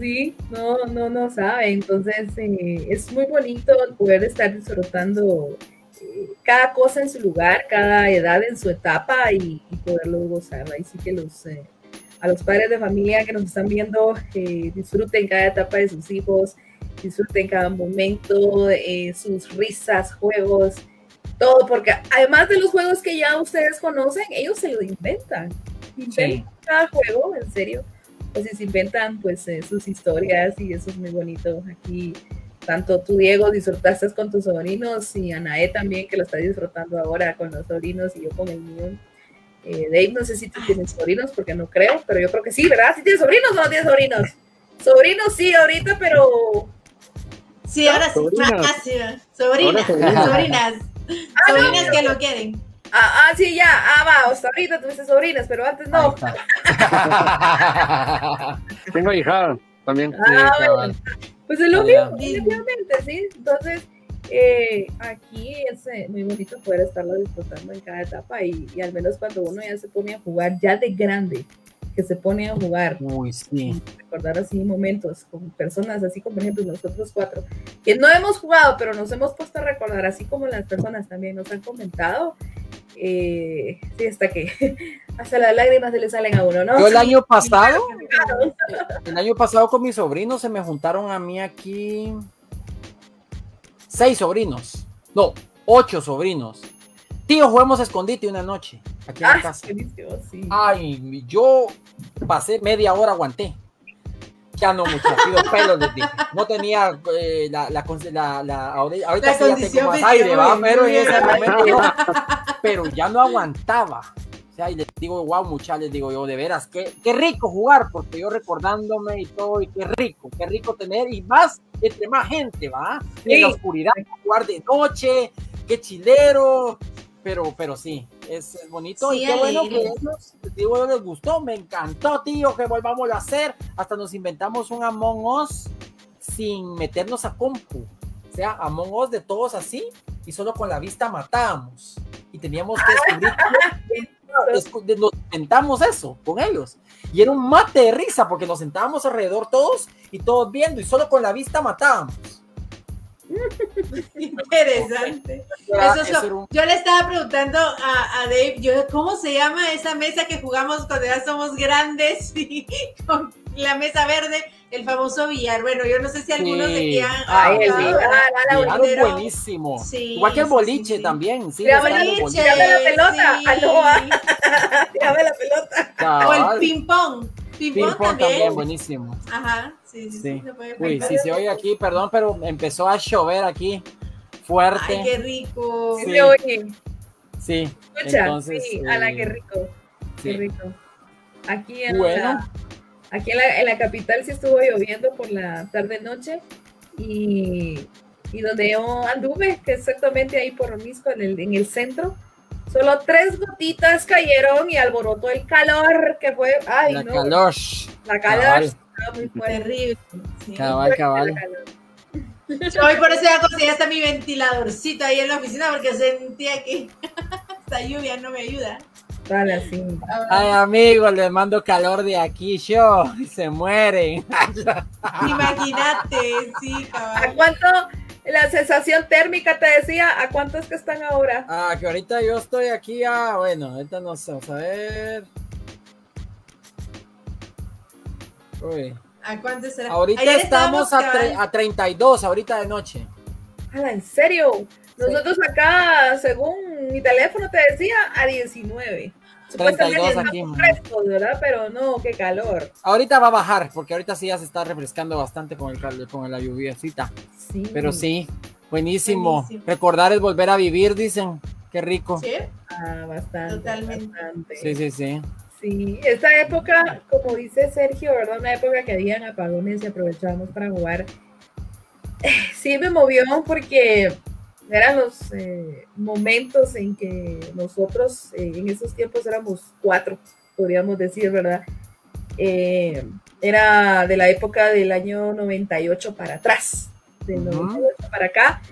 S2: Sí, no, no, no sabe. Entonces, eh, es muy bonito el poder estar disfrutando eh, cada cosa en su lugar, cada edad en su etapa y, y poderlo gozar. Ahí sí que los, eh, a los padres de familia que nos están viendo, eh, disfruten cada etapa de sus hijos, disfruten cada momento, eh, sus risas, juegos, todo, porque además de los juegos que ya ustedes conocen, ellos se lo inventan. Inventan
S4: Sí.
S2: cada juego, en serio pues si se inventan pues eh, sus historias y eso es muy bonito. Aquí tanto tú Diego disfrutaste con tus sobrinos y Anaé también que lo está disfrutando ahora con los sobrinos y yo con el mío. Eh, Dave, no sé si tú tienes sobrinos porque no creo, pero yo creo que sí, ¿verdad? ¿Sí tienes sobrinos o no tienes sobrinos? Sobrinos sí, ahorita, pero...
S3: Sí, ahora sí.
S1: Sobrinas.
S3: Ah, sí, sobrinas, sobrinas.
S2: Ah, no,
S3: Sobrinas que lo quieren.
S2: Ah, ah, sí, ya, ah, va, hasta ahorita tuviste sobrinas, pero antes no. <laughs>
S1: Tengo hija también.
S4: Sí,
S2: Ah. Pues es lo mismo, definitivamente, sí. Entonces, eh, aquí es eh, muy bonito poder estarlo disfrutando en cada etapa y, y al menos cuando uno ya se pone a jugar, ya de grande, que se pone a jugar,
S4: Uy, sí.
S2: recordar así momentos con personas, así como por ejemplo nosotros cuatro, que no hemos jugado, pero nos hemos puesto a recordar, así como las personas también nos han comentado. Eh, sí, hasta que <laughs> hasta las lágrimas se le salen a uno, ¿no?
S4: Yo el año pasado, <laughs> el año pasado con mis sobrinos se me juntaron a mí aquí seis sobrinos. No, ocho sobrinos. Tío, juguemos a escondite una noche aquí en la
S2: Ah,
S4: casa.
S2: buenísimo, sí.
S4: Ay, yo pasé media hora, aguanté. Ya no, muchachos, pelos les dije. No tenía eh, la, la, la, la- ahorita
S3: La
S4: sí ya tengo más aire, ¿va? Pero en ese <laughs> momento no. Pero ya no aguantaba. O sea, y les digo, wow, muchachos, les digo yo, de veras, qué, qué rico jugar, porque yo recordándome y todo, y qué rico, qué rico tener, y más, entre más gente, ¿va? Y en la
S2: Sí.
S4: oscuridad, jugar de noche, qué chilero, pero, pero sí, es, es bonito.
S3: Sí,
S4: y qué bueno que ellos, digo, les gustó, me encantó, tío, que volvamos a hacer, hasta nos inventamos un Among Us sin meternos a compu, o sea, Among Us de todos así, y solo con la vista matábamos, y teníamos que descubrir <laughs> descu- de- nos inventamos eso con ellos. Y era un mate de risa porque nos sentábamos alrededor todos y todos viendo y solo con la vista matábamos.
S3: Interesante. Eso es lo- Yo le estaba preguntando a, a Dave, yo, ¿cómo se llama esa mesa que jugamos cuando ya somos grandes <laughs> y con la mesa verde? El famoso billar. Bueno, yo no sé si algunos de
S4: Sí.
S3: aquí han,
S4: Ah,
S2: Ay, el
S3: jugado,
S2: billar,
S3: ¿verdad?
S2: a la
S4: Claro,
S3: pero-
S4: buenísimo.
S3: Sí,
S4: Igual que el boliche
S3: sí.
S4: también. Sí, los
S2: boliche. la pelota.
S3: sí.
S2: Ah, no, ah. Llame la pelota.
S3: O el
S4: Cabal.
S3: ping pong. Ping
S4: Ping
S3: pong
S4: pong
S3: también.
S4: también, buenísimo.
S3: Ajá, sí, sí, sí.
S4: Sí.
S3: puede
S4: Uy, si se oye aquí, perdón, pero empezó a llover aquí fuerte.
S3: Ay, qué rico.
S2: Sí,
S4: Sí.
S2: se oye.
S4: Sí,
S2: Escucha,
S4: entonces.
S2: sí,
S4: eh,
S2: qué rico. Qué
S4: sí.
S2: rico. Aquí en,
S4: Bueno.
S2: la, aquí en la, en la capital sí estuvo lloviendo por la tarde-noche y, y donde yo anduve, que exactamente ahí por Misco, en el, en el centro, solo tres gotitas cayeron y alborotó el calor que fue, ay
S4: La
S2: no,
S4: calor.
S2: la calor muy fuerte.
S3: Terrible. sí.
S4: Cabal, cabal.
S3: Hoy por eso ya conseguí hasta mi ventiladorcito ahí en la oficina porque sentía que <laughs> esta lluvia no me ayuda.
S4: Ay, amigos, les mando calor de aquí, yo. Y se mueren. <laughs>
S3: Imagínate, sí,
S2: ¿A
S3: cabal.
S2: cuánto la sensación térmica te decía? ¿A cuánto es que están ahora?
S4: Ah, que ahorita yo estoy aquí a. Bueno, ahorita no sé, vamos a ver. Uy.
S3: ¿A cuánto será?
S4: Ahorita
S3: Ayer
S4: estamos a, a 32, ahorita de noche.
S2: Ala, ¿En serio? Nosotros acá, según mi teléfono te decía, a 19. 32 aquí. Fresco, ¿verdad? Pero no, qué calor.
S4: Ahorita va a bajar, porque ahorita sí ya se está refrescando bastante con el con la lluviacita. Sí. Pero sí, buenísimo. Recordar es volver a vivir, dicen. Qué rico.
S2: Sí. Ah, bastante. Totalmente.
S4: Sí, sí, sí.
S2: Sí, esta época, como dice Sergio, ¿verdad? Una época que habían apagones y aprovechábamos para jugar. <sighs> Sí me movió porque eran los eh, momentos en que nosotros eh, en esos tiempos éramos cuatro, podríamos decir, ¿verdad? Eh, era de la época del año 98 para atrás, del 98 para acá,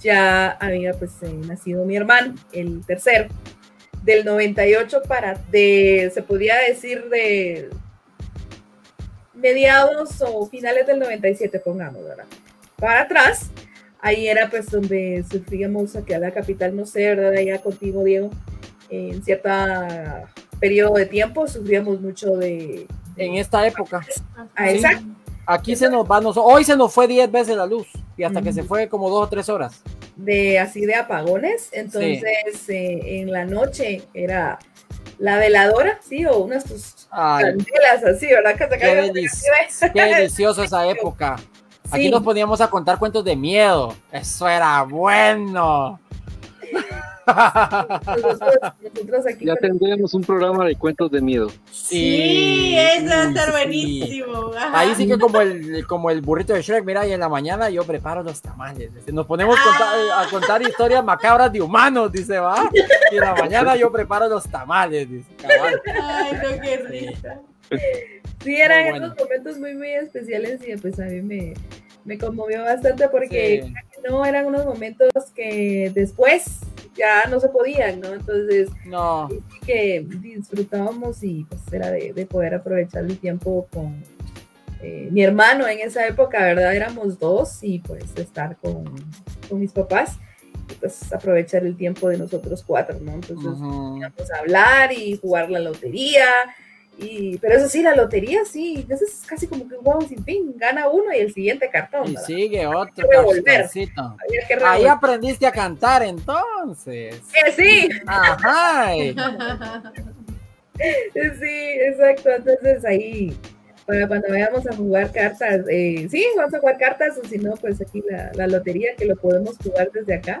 S2: ya había pues nacido mi hermano, el tercero. Del 98 para, de, se podría decir de mediados o finales del 97, pongamos, ¿verdad? Para atrás, ahí era pues donde sufríamos aquí a la capital, no sé, ¿verdad? Allá contigo, Diego, en cierto periodo de tiempo sufríamos mucho de...
S4: En esta época.
S2: Ah, exacto.
S4: Aquí se nos va, hoy se nos fue 10 veces la luz y hasta que se fue como dos o tres horas.
S2: De así de apagones, entonces eh, en la noche era la veladora, sí, o unas tus candelas así, ¿verdad? Que
S4: qué, qué <laughs> delicioso esa época. Aquí nos poníamos a contar cuentos de miedo. Eso era bueno.
S1: Ya tendríamos un programa de cuentos de miedo.
S3: Sí, eso va a estar buenísimo.
S4: Ahí sí que como el, como el burrito de Shrek, mira, y en la mañana yo preparo los tamales. Nos ponemos a contar historias macabras de humanos, dice, va. Y en la mañana yo preparo los tamales, dice.
S3: Ay, no, qué risa.
S2: Sí, eran esos momentos muy, muy especiales y pues a mí me, me conmovió bastante porque no eran unos momentos que después ya no se podían, ¿no? Entonces,
S4: no.
S2: que disfrutábamos y pues era de, poder aprovechar el tiempo con eh, mi hermano en esa época, ¿verdad? Éramos dos y pues estar con, con mis papás y pues aprovechar el tiempo de nosotros cuatro, ¿no? Entonces, íbamos a hablar y jugar la lotería y, pero eso sí, la lotería sí, eso es casi como que un juego sin fin, gana uno y el siguiente cartón.
S4: Y sigue otro. Ahí aprendiste a cantar entonces.
S2: Eh, sí.
S4: Ajá. <laughs>
S2: sí, exacto. Entonces ahí, para cuando vayamos a jugar cartas, eh, sí, vamos a jugar cartas o si no, pues aquí la, la lotería que lo podemos jugar desde acá.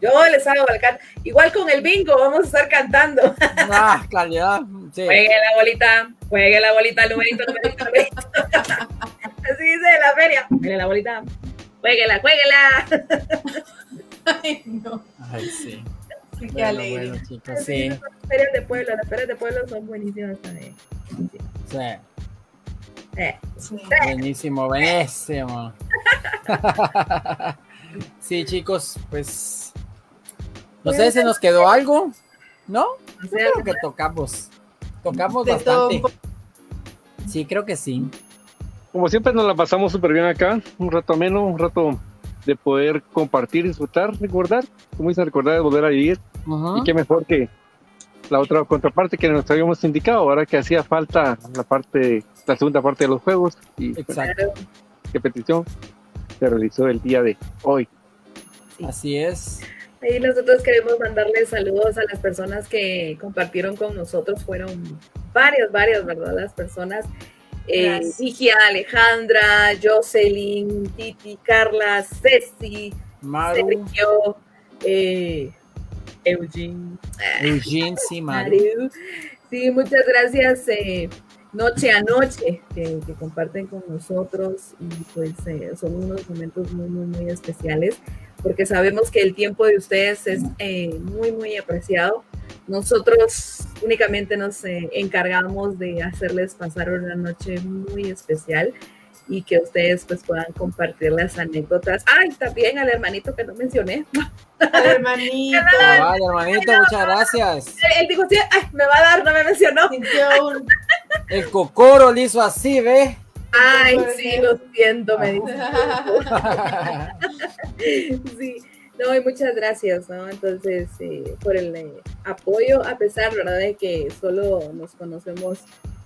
S2: Yo les hago el canto. Igual con el bingo, vamos a estar cantando. <laughs>
S4: Ah, claridad.
S2: Sí. Juegue la bolita, juegue la bolita, el numerito, numerito, numerito. Así dice la feria. Juegue la bolita, jueguela, jueguela. <laughs>
S3: Ay, no.
S4: Ay, sí.
S3: Sí, qué bueno, alegre.
S2: Bueno, chicos, sí. Las ferias de pueblo, las ferias de pueblo son buenísimas también.
S4: Sí. Eh. sí. Buenísimo, buenísimo. <laughs> Sí, chicos, pues. No sé, ¿se nos quedó algo? ¿No? Yo creo que tocamos. Tocamos bastante. Sí, creo que sí.
S1: Como siempre nos la pasamos súper bien acá, un rato ameno, un rato de poder compartir, disfrutar, recordar, como dice, recordar de volver a vivir. Y qué mejor que la otra contraparte que nos habíamos indicado, ahora que hacía falta la parte, la segunda parte de los juegos. Y
S4: Exacto.
S1: qué petición se realizó el día de hoy.
S4: Así es.
S2: Ahí nosotros queremos mandarle saludos a las personas que compartieron con nosotros. Fueron varias, varias, ¿verdad? Las personas. Eh, Alejandra, Jocelyn, Titi, Carla, Ceci, Sergio, eh, Eugene.
S4: Eugene, sí, Maru.
S2: Sí, muchas gracias. Eh, noche a noche que, comparten con nosotros y pues eh, son unos momentos muy, muy, muy especiales porque sabemos que el tiempo de ustedes es eh, muy, muy apreciado. Nosotros únicamente nos eh, encargamos de hacerles pasar una noche muy especial y que ustedes pues puedan compartir las anécdotas. Ay, también al hermanito que no mencioné.
S3: Al <laughs> hermanito.
S4: Ay, hermanito, muchas gracias.
S2: Él dijo, sí, ay, me va a dar, no me mencionó. <laughs>
S4: El cocoro lo hizo así, ¿ve?
S2: Ay, sí, lo siento, me dice. <laughs> sí, no, y muchas gracias, ¿no? Entonces, eh, por el eh, apoyo, a pesar, ¿verdad?, de que solo nos conocemos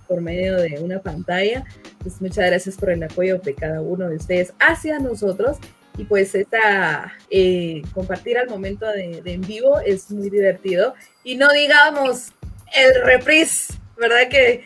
S2: por medio de una pantalla. Pues muchas gracias por el apoyo de cada uno de ustedes hacia nosotros y pues esta eh, compartir al momento de, de, en vivo es muy divertido y no digamos el reprise, ¿verdad? Que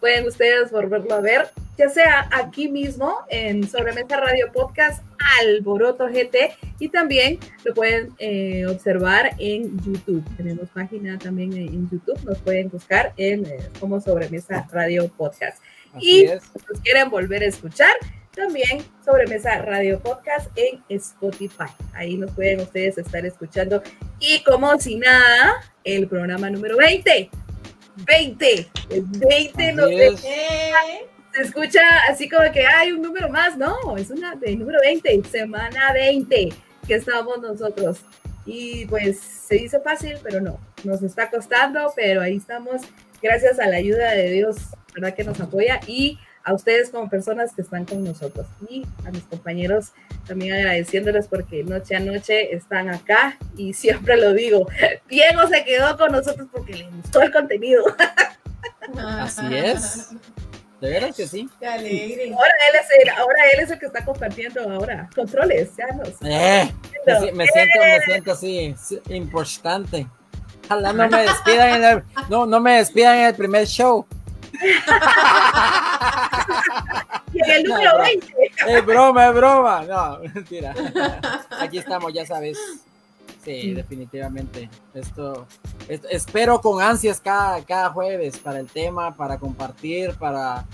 S2: pueden ustedes volverlo a ver, ya sea aquí mismo en Sobremesa Radio Podcast Alboroto GT y también lo pueden eh, observar en YouTube. Tenemos página también en YouTube, nos pueden buscar en eh, como Sobremesa Radio Podcast. y si quieren volver a escuchar, también Sobremesa Radio Podcast en Spotify. Ahí nos pueden ustedes estar escuchando. Y como si nada, el programa número 20. 20. 20 no se escucha así como que hay un número más. No, es una de número 20, semana 20 que estamos nosotros. Y pues se dice fácil, pero no, nos está costando, pero ahí estamos, gracias a la ayuda de Dios, ¿verdad? Que nos apoya y a ustedes como personas que están con nosotros y a mis compañeros también agradeciéndoles porque noche a noche están acá y siempre lo digo, Diego se quedó con nosotros porque le gustó el contenido.
S4: Así <laughs> es. De veras que sí.
S3: Qué alegre.
S2: Ahora él es el, ahora él es el que está compartiendo ahora controles, ya nos.
S4: Eh, me, me siento, me siento así, importante. Ojalá no me despidan en el, no, no me despidan en el primer show. <laughs>
S2: el número 20.
S4: Es broma, es broma. No, mentira. Aquí estamos, ya sabes. Sí, definitivamente. Esto, esto, espero con ansias cada, cada jueves para el tema, para compartir, para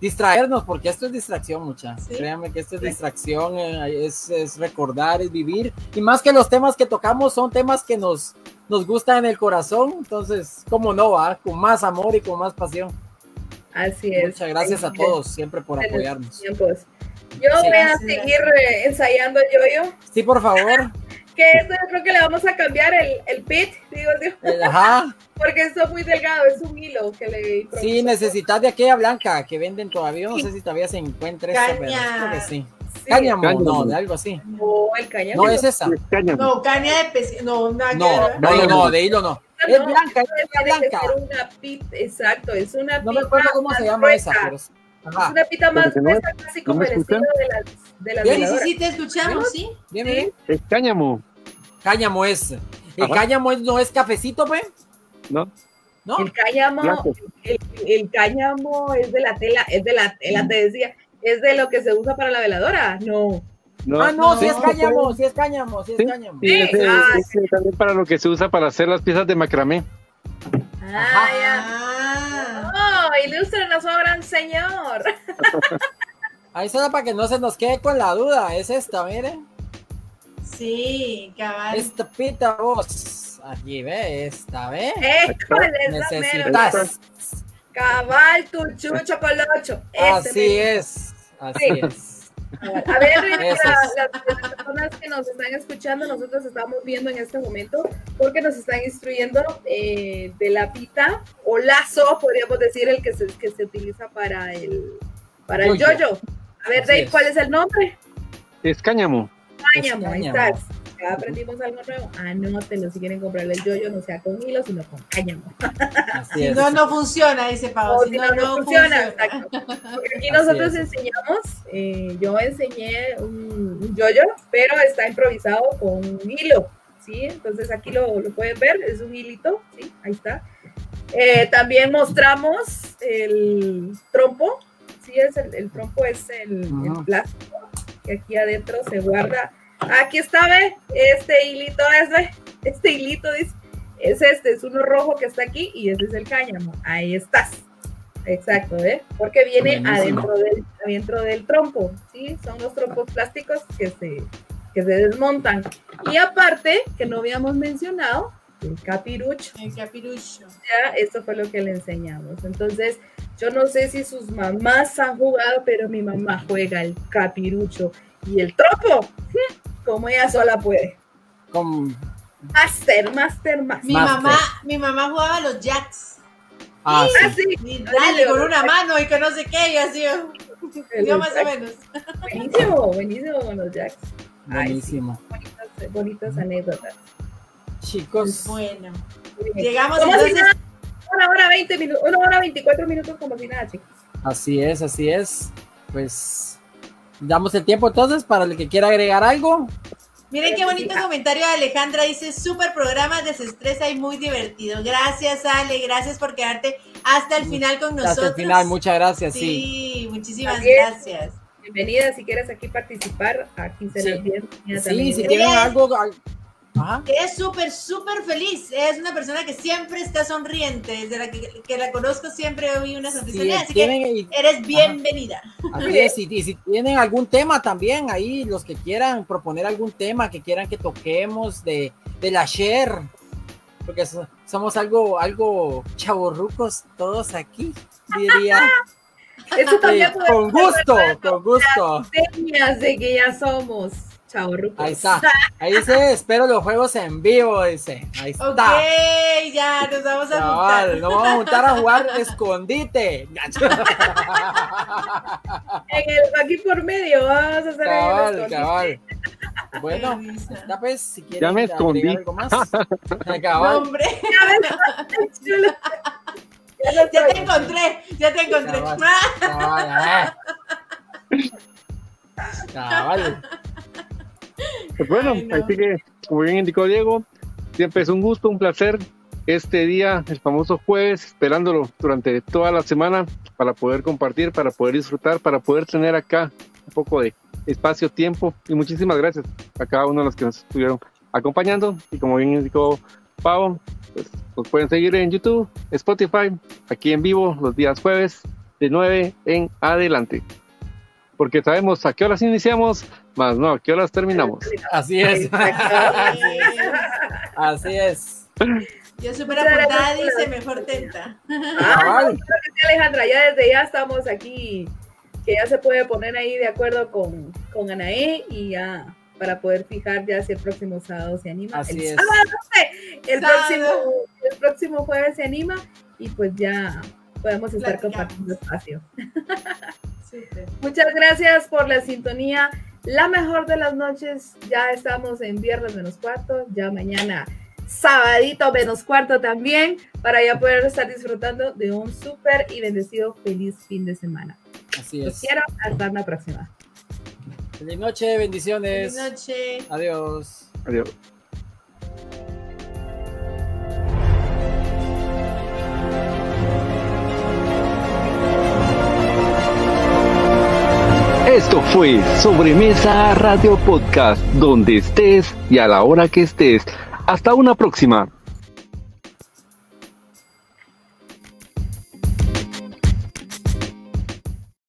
S4: distraernos, porque esto es distracción, mucha. ¿Sí? Créanme que esto es distracción, eh, es, es, recordar, es vivir. Y más que los temas que tocamos son temas que nos, nos gustan en el corazón. Entonces, como no va, con más amor y con más pasión.
S2: Así es.
S4: Muchas gracias a todos siempre por apoyarnos.
S2: Tiempos. Yo sí, voy a seguir eh, ensayando yo-yo.
S4: Sí, por favor. <laughs>
S2: que esto yo creo que le vamos a cambiar el, el pit, digo yo.
S4: Ajá. <laughs>
S2: Porque esto es muy delgado, es un hilo que le.
S4: Sí, necesitas de aquella blanca que venden todavía. No sé si todavía se encuentra esa, pero creo que sí. Sí. Cáñamo, cáñamo, no, de algo así.
S2: No, el cáñamo.
S4: No, es esa.
S3: No, caña de pez. No,
S4: no, no, no, no, de hilo no.
S2: No,
S4: es blanca, es blanca.
S2: Una pita, exacto, es una
S4: No me acuerdo cómo se llama esa, pero es,
S2: ajá. es una pita más gruesa, casi como el estilo de las de la
S3: Sí, sí, sí, te escuchamos, sí.
S4: Bien, bien.
S1: Es cáñamo.
S4: Cáñamo es. El ajá. cáñamo es, no es cafecito, pues.
S1: No.
S4: ¿No?
S2: El cáñamo, el, el, cáñamo es de la tela, es de la tela, te decía, es de lo que se usa para la veladora. No.
S4: No, ah, no, si sí es cáñamo, si es cáñamo, si sí es cáñamo.
S1: Sí, ese, ah, ese también para lo que se usa para hacer las piezas de macramé.
S2: Ah, ya. Oh, ilústrenos, oh, gran señor.
S4: Ahí será para que no se nos quede con la duda. Es esta, miren.
S3: Sí, cabal.
S4: Esta pita vos. Aquí ve, esta, ve.
S2: Necesitas. Cabal, tu chucho colocho.
S4: Así es. Así sí. es.
S2: A ver, las, las, personas que nos están escuchando, nosotros estamos viendo en este momento porque nos están instruyendo eh, de la pita o lazo, podríamos decir, el que se, que se utiliza para el, para el yoyo. A ver, Dave, ¿cuál es el nombre?
S1: Es cáñamo.
S2: Cáñamo, ahí estás. Aprendimos algo nuevo. Anótenlo si quieren comprarle el yoyo, no sea con hilo, sino con cáñamo.
S3: si no, no funciona, dice Pau.
S2: Si, si no, no, no, funciona. Porque aquí nosotros enseñamos, eh, yo enseñé un, yoyo, pero está improvisado con un hilo. ¿sí? Entonces aquí lo, lo pueden ver, es un hilito, ¿sí? Ahí está. Eh, también mostramos el trompo, ¿sí? Es el, el trompo es el, el plástico que aquí adentro se guarda Aquí está, ve, este hilito es, ve, este hilito dice, es este, es uno rojo que está aquí y ese es el cáñamo. Ahí estás. Exacto, ¿eh? Porque viene adentro del, adentro del trompo, ¿sí? Son los trompos plásticos que se, que se desmontan. Y aparte, que no habíamos mencionado, el capirucho.
S3: El capirucho.
S2: Ya, esto fue lo que le enseñamos. Entonces, yo no sé si sus mamás han jugado, pero mi mamá juega el capirucho y el trompo. ¿sí? Como ella sola puede.
S4: Con...
S2: Master, master, master.
S3: Mi mamá, mi mamá jugaba a los jacks.
S4: Ah,
S2: Ah,
S4: sí.
S2: sí.
S3: Y dale con una mano y que no sé qué, y así. Yo más o menos.
S2: Buenísimo, buenísimo con los jacks.
S4: Buenísimo.
S2: Ay, sí, bonitas, bonitas anécdotas.
S4: Chicos.
S3: Bueno. Llegamos
S2: ¿Cómo
S3: entonces.
S2: si nada? Una hora 20 minutos, una hora 24 minutos como si nada, chicos.
S4: Así es, así es. Pues damos el tiempo entonces para el que quiera agregar algo.
S3: Miren qué bonito comentario de Alejandra. Dice, súper programa, desestresa y muy divertido. Gracias, Ale. Gracias por quedarte hasta el final con nosotros. Hasta el final,
S4: muchas gracias. Sí,
S3: sí. muchísimas gracias.
S2: Bienvenida, si quieres aquí participar, aquí se sí.
S4: les Sí, si tienen algo,
S3: es súper, súper feliz. Es una persona que siempre está sonriente. Desde la que, la conozco siempre oí una sonrisa. así que eres bienvenida.
S4: Así es, y, si tienen algún tema también ahí, los que quieran proponer algún tema que quieran que toquemos de, de la share, porque somos algo, algo chavorrucos todos aquí, diría.
S2: Eso también
S4: con gusto, con gusto.
S2: Las de que ya somos. Chao,
S4: Ahí está. Ahí dice, <laughs> espero los juegos en vivo, dice. Ahí está.
S3: Ok, ya, nos vamos a juntar.
S4: Nos vamos a juntar a jugar <laughs> escondite. <laughs> en
S2: el, aquí por medio, vamos a hacer
S4: cabal, el cabal. Bueno, ya pues, si quieres
S1: ya me escondí.
S4: algo más. cabal.
S3: hombre. Ya, ya te encontré, ya te encontré. Cabal,
S4: cabal.
S1: Pues bueno, así que, como bien indicó Diego, siempre es un gusto, un placer este día, el famoso jueves, esperándolo durante toda la semana para poder compartir, para poder disfrutar, para poder tener acá un poco de espacio, tiempo. Y muchísimas gracias a cada uno de los que nos estuvieron acompañando. Y como bien indicó Pau, pues nos pueden seguir en YouTube, Spotify, aquí en vivo los días jueves de 9 en adelante. Porque sabemos a qué horas iniciamos, más no, ¿a qué horas terminamos?
S4: Así es. Así es.
S3: Yo súper apuntada dice, mejor tenta.
S2: Ah, Alejandra, ya desde ya estamos aquí, que ya se puede poner ahí de acuerdo con, con Anaé y ya para poder fijar ya si el próximo sábado se anima.
S4: Así
S2: el
S4: es.
S2: el, próximo, el próximo jueves se anima y pues ya podemos estar compartiendo espacio. Muchas gracias por la sintonía la mejor de las noches. Ya estamos en viernes menos cuarto, ya mañana sabadito menos cuarto también, para ya poder estar disfrutando de un súper y bendecido feliz fin de semana.
S4: Así es.
S2: Los quiero, hasta la próxima.
S4: Feliz noche, bendiciones.
S3: Feliz noche.
S4: Adiós.
S1: Adiós. Esto fue Sobremesa Radio Podcast, donde estés y a la hora que estés. Hasta una próxima.